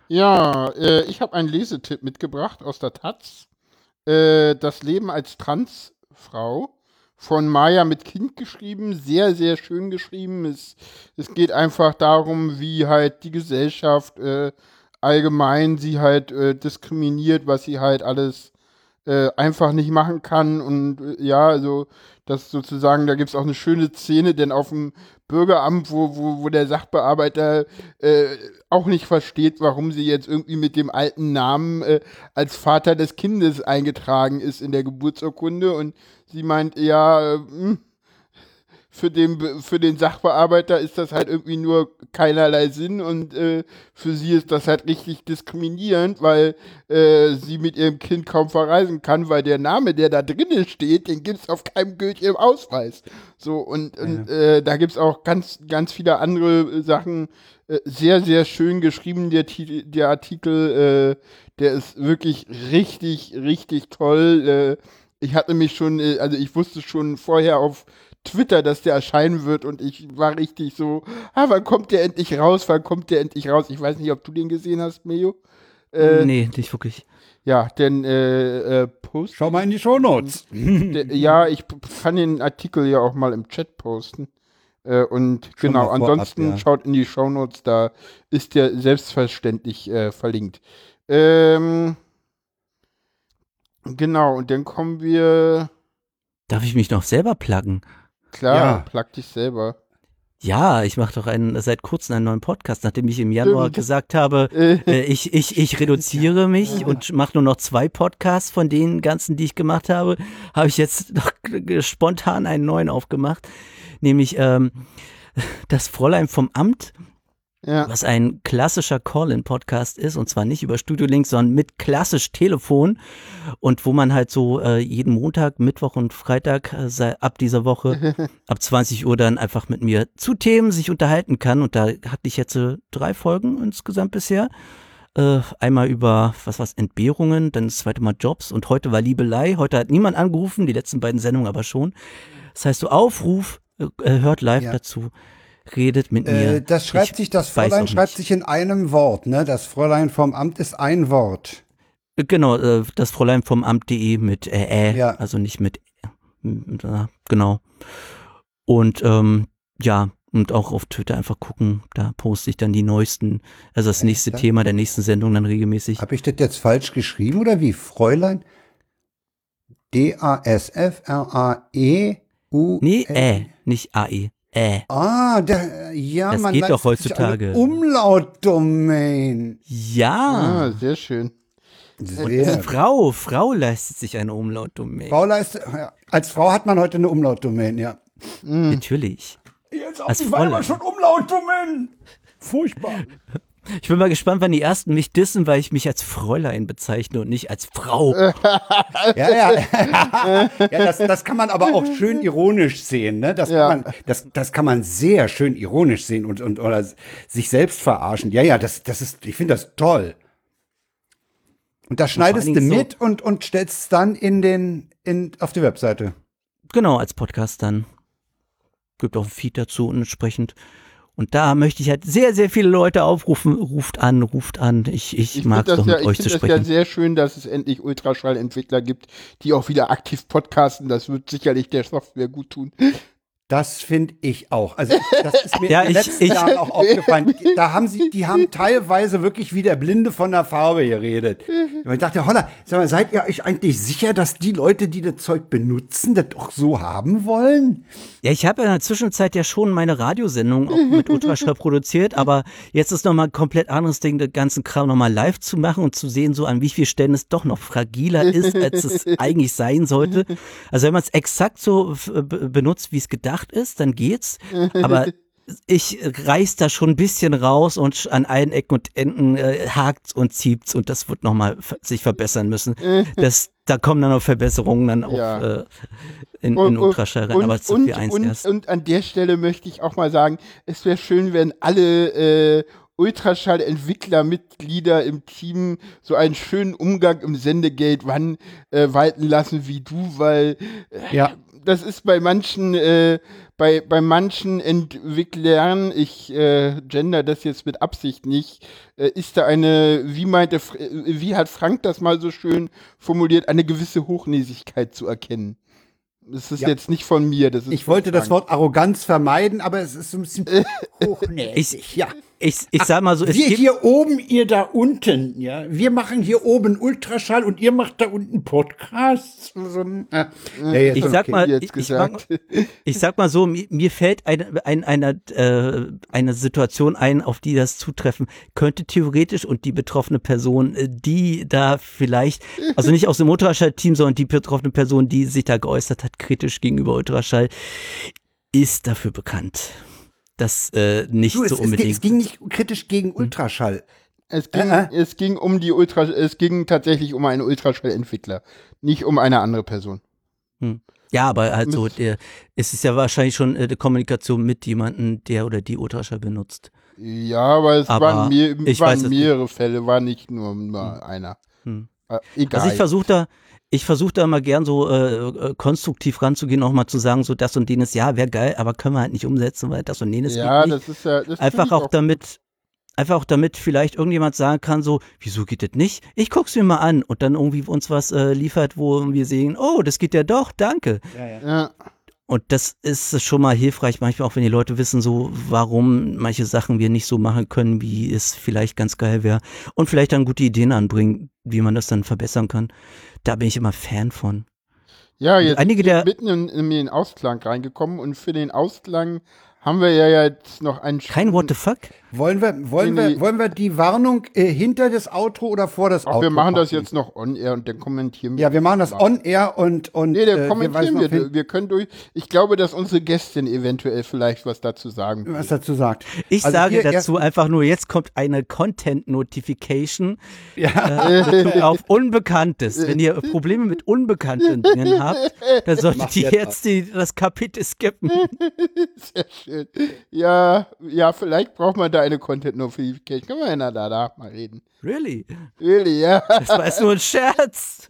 Ja, äh, ich habe einen Lesetipp mitgebracht aus der Taz. Äh, das Leben als Transfrau von Maya mit Kind geschrieben, sehr, sehr schön geschrieben. Es, es geht einfach darum, wie halt die Gesellschaft äh, allgemein sie halt äh, diskriminiert, was sie halt alles äh, einfach nicht machen kann. Und äh, ja, also das sozusagen, da gibt es auch eine schöne Szene, denn auf dem Bürgeramt, wo, wo, wo der Sachbearbeiter äh, auch nicht versteht, warum sie jetzt irgendwie mit dem alten Namen äh, als Vater des Kindes eingetragen ist in der Geburtsurkunde. Und sie meint, ja, äh, hm, für den, für den Sachbearbeiter ist das halt irgendwie nur keinerlei Sinn und äh, für sie ist das halt richtig diskriminierend, weil äh, sie mit ihrem Kind kaum verreisen kann, weil der Name, der da drinnen steht, den gibt es auf keinem gültigen Ausweis. So, und, ja. und äh, da gibt es auch ganz, ganz viele andere Sachen, äh, sehr, sehr schön geschrieben, der, der Artikel, äh, der ist wirklich richtig, richtig toll. Äh, ich hatte mich schon, also ich wusste schon vorher auf Twitter, dass der erscheinen wird und ich war richtig so, ah, wann kommt der endlich raus, wann kommt der endlich raus? Ich weiß nicht, ob du den gesehen hast, Mejo. Äh, nee, nicht wirklich. Ja, denn äh, äh, Post. Schau mal in die Shownotes. ja, ich kann den Artikel ja auch mal im Chat posten. Äh, und Schon genau, ansonsten vorab, ja. schaut in die Shownotes, da ist der selbstverständlich äh, verlinkt. Ähm, genau, und dann kommen wir. Darf ich mich noch selber pluggen? Klar, ja. plug dich selber. Ja, ich mache doch einen, seit kurzem einen neuen Podcast, nachdem ich im Januar Stimmt. gesagt habe, äh, ich, ich, ich reduziere mich und mache nur noch zwei Podcasts von den ganzen, die ich gemacht habe, habe ich jetzt noch spontan einen neuen aufgemacht, nämlich ähm, das Fräulein vom Amt ja. was ein klassischer Call-in-Podcast ist und zwar nicht über Studio Link, sondern mit klassisch Telefon und wo man halt so äh, jeden Montag, Mittwoch und Freitag äh, ab dieser Woche ab 20 Uhr dann einfach mit mir zu Themen sich unterhalten kann und da hatte ich jetzt äh, drei Folgen insgesamt bisher. Äh, einmal über, was was Entbehrungen, dann das zweite Mal Jobs und heute war Liebelei. Heute hat niemand angerufen, die letzten beiden Sendungen aber schon. Das heißt, so Aufruf, äh, hört live ja. dazu redet mit mir. Äh, das schreibt ich sich, das Fräulein schreibt sich in einem Wort, ne? Das Fräulein vom Amt ist ein Wort. Genau, äh, das Fräulein vom Amt.de mit äh, äh, ja. also nicht mit, äh, genau. Und ähm, ja, und auch auf Twitter einfach gucken, da poste ich dann die neuesten, also das nächste ja. Thema der nächsten Sendung dann regelmäßig. Habe ich das jetzt falsch geschrieben oder wie? Fräulein? D-A-S-F-R-A-E-U? Nee, äh, nicht A-E. Äh. Ah, der, ja, das man geht doch heutzutage. Umlautdomain. Ja. Ah, sehr schön. Sehr. Frau, Frau leistet sich eine Umlautdomain. Frau leistet, ja, als Frau hat man heute eine Umlautdomain, ja. Mhm. Natürlich. Jetzt auch als die Weiber schon Umlautdomain. Furchtbar. Ich bin mal gespannt, wann die ersten mich dissen, weil ich mich als Fräulein bezeichne und nicht als Frau. ja, ja. ja das, das kann man aber auch schön ironisch sehen. Ne? Das, ja. kann man, das, das kann man sehr schön ironisch sehen und, und oder sich selbst verarschen. Ja, ja, das, das ist, ich finde das toll. Und da schneidest du mit so und, und stellst es dann in den, in, auf die Webseite. Genau, als Podcast dann. Gibt auch ein Feed dazu und entsprechend und da möchte ich halt sehr, sehr viele Leute aufrufen, ruft an, ruft an. Ich, ich, ich mag es doch mit ja, euch zu sprechen. Ich finde es ja sehr schön, dass es endlich Ultraschallentwickler gibt, die auch wieder aktiv podcasten. Das wird sicherlich der Software gut tun. Das finde ich auch. Also das ist mir ja, in den ich, letzten ich, Jahren auch aufgefallen. Da haben sie, die haben teilweise wirklich wie der Blinde von der Farbe geredet. Und ich dachte, holla, sag mal, seid ihr euch eigentlich sicher, dass die Leute, die das Zeug benutzen, das auch so haben wollen? Ja, ich habe in der Zwischenzeit ja schon meine Radiosendung auch mit Ultraschall produziert, aber jetzt ist nochmal ein komplett anderes Ding, den ganzen Kram nochmal live zu machen und zu sehen, so an wie vielen Stellen es doch noch fragiler ist, als es eigentlich sein sollte. Also wenn man es exakt so benutzt, wie es gedacht ist, dann geht's. Aber ich reiß da schon ein bisschen raus und an allen Ecken und Enden äh, hakt's und zieht's und das wird nochmal sich verbessern müssen. Das, da kommen dann noch Verbesserungen dann auch ja. äh, in, in Ultraschall rein, aber zu viel eins und, erst. Und an der Stelle möchte ich auch mal sagen, es wäre schön, wenn alle äh, Ultraschall-Entwicklermitglieder im Team so einen schönen Umgang im Sendegate wann äh, walten lassen wie du, weil äh, ja. Das ist bei manchen äh, bei, bei manchen Entwicklern, ich äh, gender das jetzt mit Absicht nicht, äh, ist da eine, wie meinte, äh, wie hat Frank das mal so schön formuliert, eine gewisse Hochnäsigkeit zu erkennen. Das ist ja. jetzt nicht von mir. Das ist ich wollte Frank. das Wort Arroganz vermeiden, aber es ist so ein bisschen hochnäsig. ja ich, ich sag mal so, wir hier oben, ihr da unten, ja. Wir machen hier oben Ultraschall und ihr macht da unten Podcasts. So äh, ja, ich sag okay, mal, ich, ich, mag, ich, sag mal so, mir, mir fällt eine, eine, eine, äh, eine Situation ein, auf die das zutreffen könnte theoretisch und die betroffene Person, äh, die da vielleicht, also nicht aus dem Ultraschall-Team, sondern die betroffene Person, die sich da geäußert hat, kritisch gegenüber Ultraschall, ist dafür bekannt, dass äh, nicht Du, es, so es, ging- unbedingt. es ging nicht kritisch gegen Ultraschall. Es ging, Äh, es ging um die Ultra, es ging tatsächlich um einen Ultraschallentwickler, nicht um eine andere Person. ja, aber halt so, der, es ist ja wahrscheinlich schon äh, die Kommunikation mit jemandem, der oder die Ultraschall benutzt. Ja, aber es Aber waren, mehr, ich waren weiß mehrere Fälle, war nicht nur mal einer. Hm. Äh, egal. Also ich versuche da, ich versuche da mal gern so äh, äh, konstruktiv ranzugehen, auch mal zu sagen, so das und jenes, ja, wäre geil, aber können wir halt nicht umsetzen, weil das und jenes ja, geht nicht. das ist ja das Einfach ich auch damit, einfach auch damit vielleicht irgendjemand sagen kann, so, wieso geht das nicht? Ich guck's mir mal an und dann irgendwie uns was äh, liefert, wo wir sehen, oh, das geht ja doch, danke. Ja, Und das ist schon mal hilfreich, manchmal auch wenn die Leute wissen, so, warum manche Sachen wir nicht so machen können, wie es vielleicht ganz geil wäre. Und vielleicht dann gute Ideen anbringen, wie man das dann verbessern kann. Da bin ich immer Fan von. ja jetzt Einige der- mitten in, in den Ausklang reingekommen und für den Ausklang haben wir ja jetzt noch einen Kein What the fuck? Wollen wir, wollen Nee, nee. wir, wollen wir die Warnung äh, hinter das Outro oder vor das Ach, Outro? wir machen das jetzt noch on air und dann kommentieren wir. Ja, wir machen das on air und und Nee, da äh, kommentieren wir. hin- Wir, können durch. Ich glaube, dass unsere Gästin eventuell vielleicht was dazu sagen will. was dazu sagt. Ich Also sage dazu einfach nur, jetzt kommt eine Content-Notification Ja. äh, auf Unbekanntes. Wenn ihr Probleme mit unbekannten Dingen habt, dann solltet ihr jetzt jetzt die, das Kapitel skippen. Sehr schön. Ja, ja, vielleicht braucht man da eine Content Notification. Können wir ja da, da mal reden. Really? Really, ja. Das war jetzt nur ein Scherz.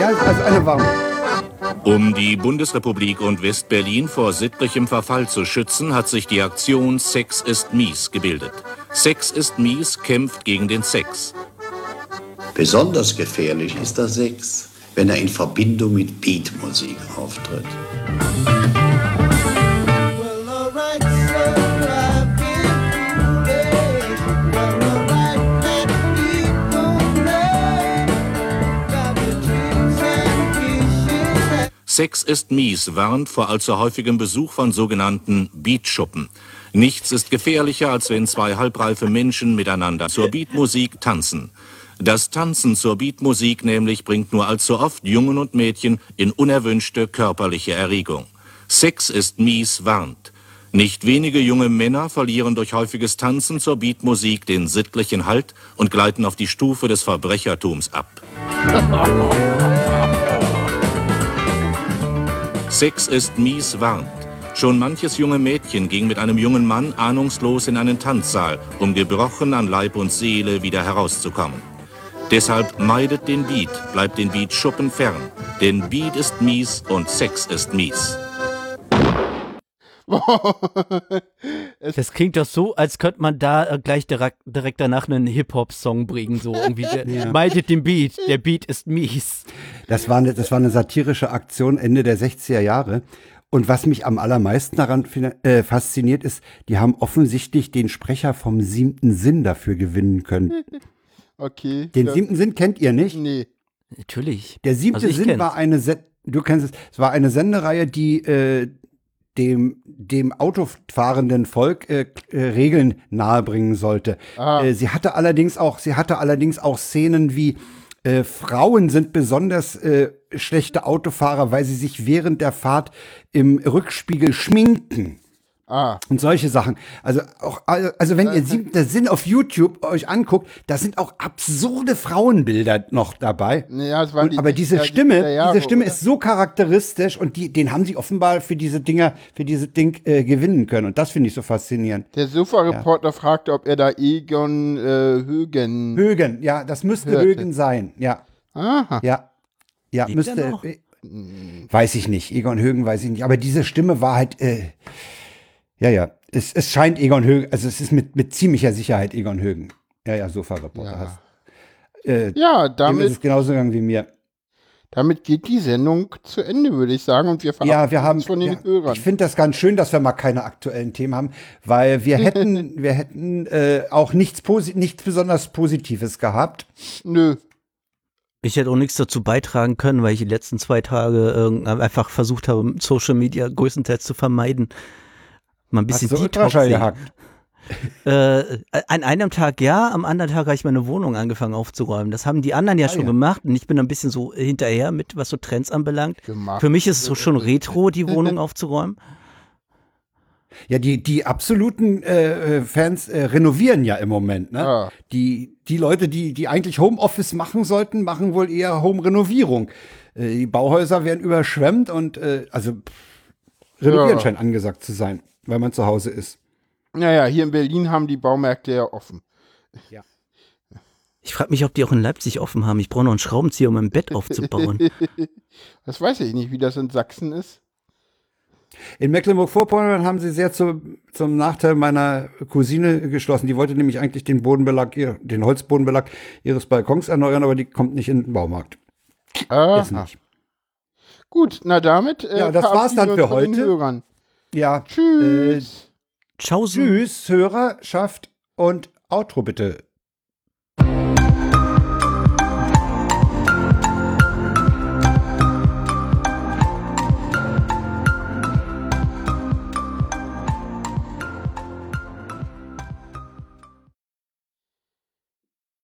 ja, also eine Warnung. Um die Bundesrepublik und Westberlin vor sittlichem Verfall zu schützen, hat sich die Aktion Sex ist mies gebildet. Sex ist mies kämpft gegen den Sex. Besonders gefährlich ist der Sex, wenn er in Verbindung mit Beatmusik auftritt. Sex ist mies warnt vor allzu häufigem Besuch von sogenannten Beatschuppen. Nichts ist gefährlicher, als wenn zwei halbreife Menschen miteinander zur Beatmusik tanzen. Das Tanzen zur Beatmusik nämlich bringt nur allzu oft Jungen und Mädchen in unerwünschte körperliche Erregung. Sex ist mies warnt. Nicht wenige junge Männer verlieren durch häufiges Tanzen zur Beatmusik den sittlichen Halt und gleiten auf die Stufe des Verbrechertums ab. Sex ist mies warnt. Schon manches junge Mädchen ging mit einem jungen Mann ahnungslos in einen Tanzsaal, um gebrochen an Leib und Seele wieder herauszukommen. Deshalb meidet den Beat, bleibt den Beatschuppen fern. Denn Beat ist mies und Sex ist mies. Das klingt doch so, als könnte man da äh, gleich direkt, direkt danach einen Hip-Hop-Song bringen. So irgendwie, der, meidet den Beat, der Beat ist mies. Das war, eine, das war eine satirische Aktion Ende der 60er Jahre. Und was mich am allermeisten daran äh, fasziniert ist, die haben offensichtlich den Sprecher vom siebten Sinn dafür gewinnen können. Okay. Den ja. siebten Sinn kennt ihr nicht? Nee. Natürlich. Der siebte Also Sinn kenn's. war eine, Se du kennst es, es war eine Sendereihe, die äh, dem, dem autofahrenden Volk äh, äh, Regeln nahebringen sollte. Ah. Äh, sie hatte allerdings auch, sie hatte allerdings auch Szenen wie äh, Frauen sind besonders äh, schlechte Autofahrer, weil sie sich während der Fahrt im Rückspiegel schminken. Ah, Und solche Sachen. Also auch, also wenn ihr siebter Sinn auf YouTube euch anguckt, da sind auch absurde Frauenbilder noch dabei. ja, es waren Und, die aber diese 60er Stimme, Jahre, diese Stimme oder? ist so charakteristisch und die, den haben sie offenbar für diese Dinger, für diese Ding äh, gewinnen können. Und das finde ich so faszinierend. Der Sofa-Reporter fragte, ob er da Egon äh, Högen. Högen, ja, das müsste Hörte. Högen sein. Ja, Aha. ja, ja, Lebt müsste. äh, Weiß ich nicht. Egon Högen weiß ich nicht. Aber diese Stimme war halt, äh, ja, ja. Es, es scheint Egon Högen, also es ist mit, mit ziemlicher Sicherheit Egon Högen. Ja, ja, Sofa-Reporter Ja. hast. Äh, Ja, dem ist damit, es genauso gegangen wie mir. damit geht die Sendung zu Ende, würde ich sagen. Und wir Ja, wir haben. uns von den ja, Hörern. ich finde das ganz schön, dass wir mal keine aktuellen Themen haben, weil wir hätten, wir hätten äh, auch nichts, posi nichts besonders Positives gehabt. Nö. Ich hätte auch nichts dazu beitragen können, weil ich die letzten zwei Tage äh, einfach versucht habe, Social Media größtenteils zu vermeiden. Mal ein bisschen Hast du Detox Ultraschall sehen. gehackt? Äh, an einem Tag ja, am anderen Tag habe ich meine Wohnung angefangen aufzuräumen. Das haben die anderen ja Ah, schon ja. gemacht und ich bin ein bisschen so hinterher mit, was so Trends anbelangt. Gemacht. Für mich ist es so schon retro, die Wohnung aufzuräumen. Ja, die, die absoluten äh, äh, Fans äh, renovieren ja im Moment. Ne? Ja. Die, die Leute, die, die eigentlich Homeoffice machen sollten, machen wohl eher Home-Renovierung. Äh, die Bauhäuser werden überschwemmt und äh, also pff, Renovieren Ja. scheint angesagt zu sein, weil man zu Hause ist. Naja, hier in Berlin haben die Baumärkte ja offen. Ich frage mich, ob die auch in Leipzig offen haben. Ich brauche noch einen Schraubenzieher, um mein Bett aufzubauen. Das weiß ich nicht, wie das in Sachsen ist. In Mecklenburg-Vorpommern haben sie sehr zu, zum Nachteil meiner Cousine geschlossen. Die wollte nämlich eigentlich den Bodenbelag, ihr, den Holzbodenbelag ihres Balkons erneuern, aber die kommt nicht in den Baumarkt. Ah, Jetzt nicht. gut, na damit. Äh, Ja, das war's dann für heute. Ja, Tschüss. Ciao. tschüss, Hörerschaft und Outro bitte.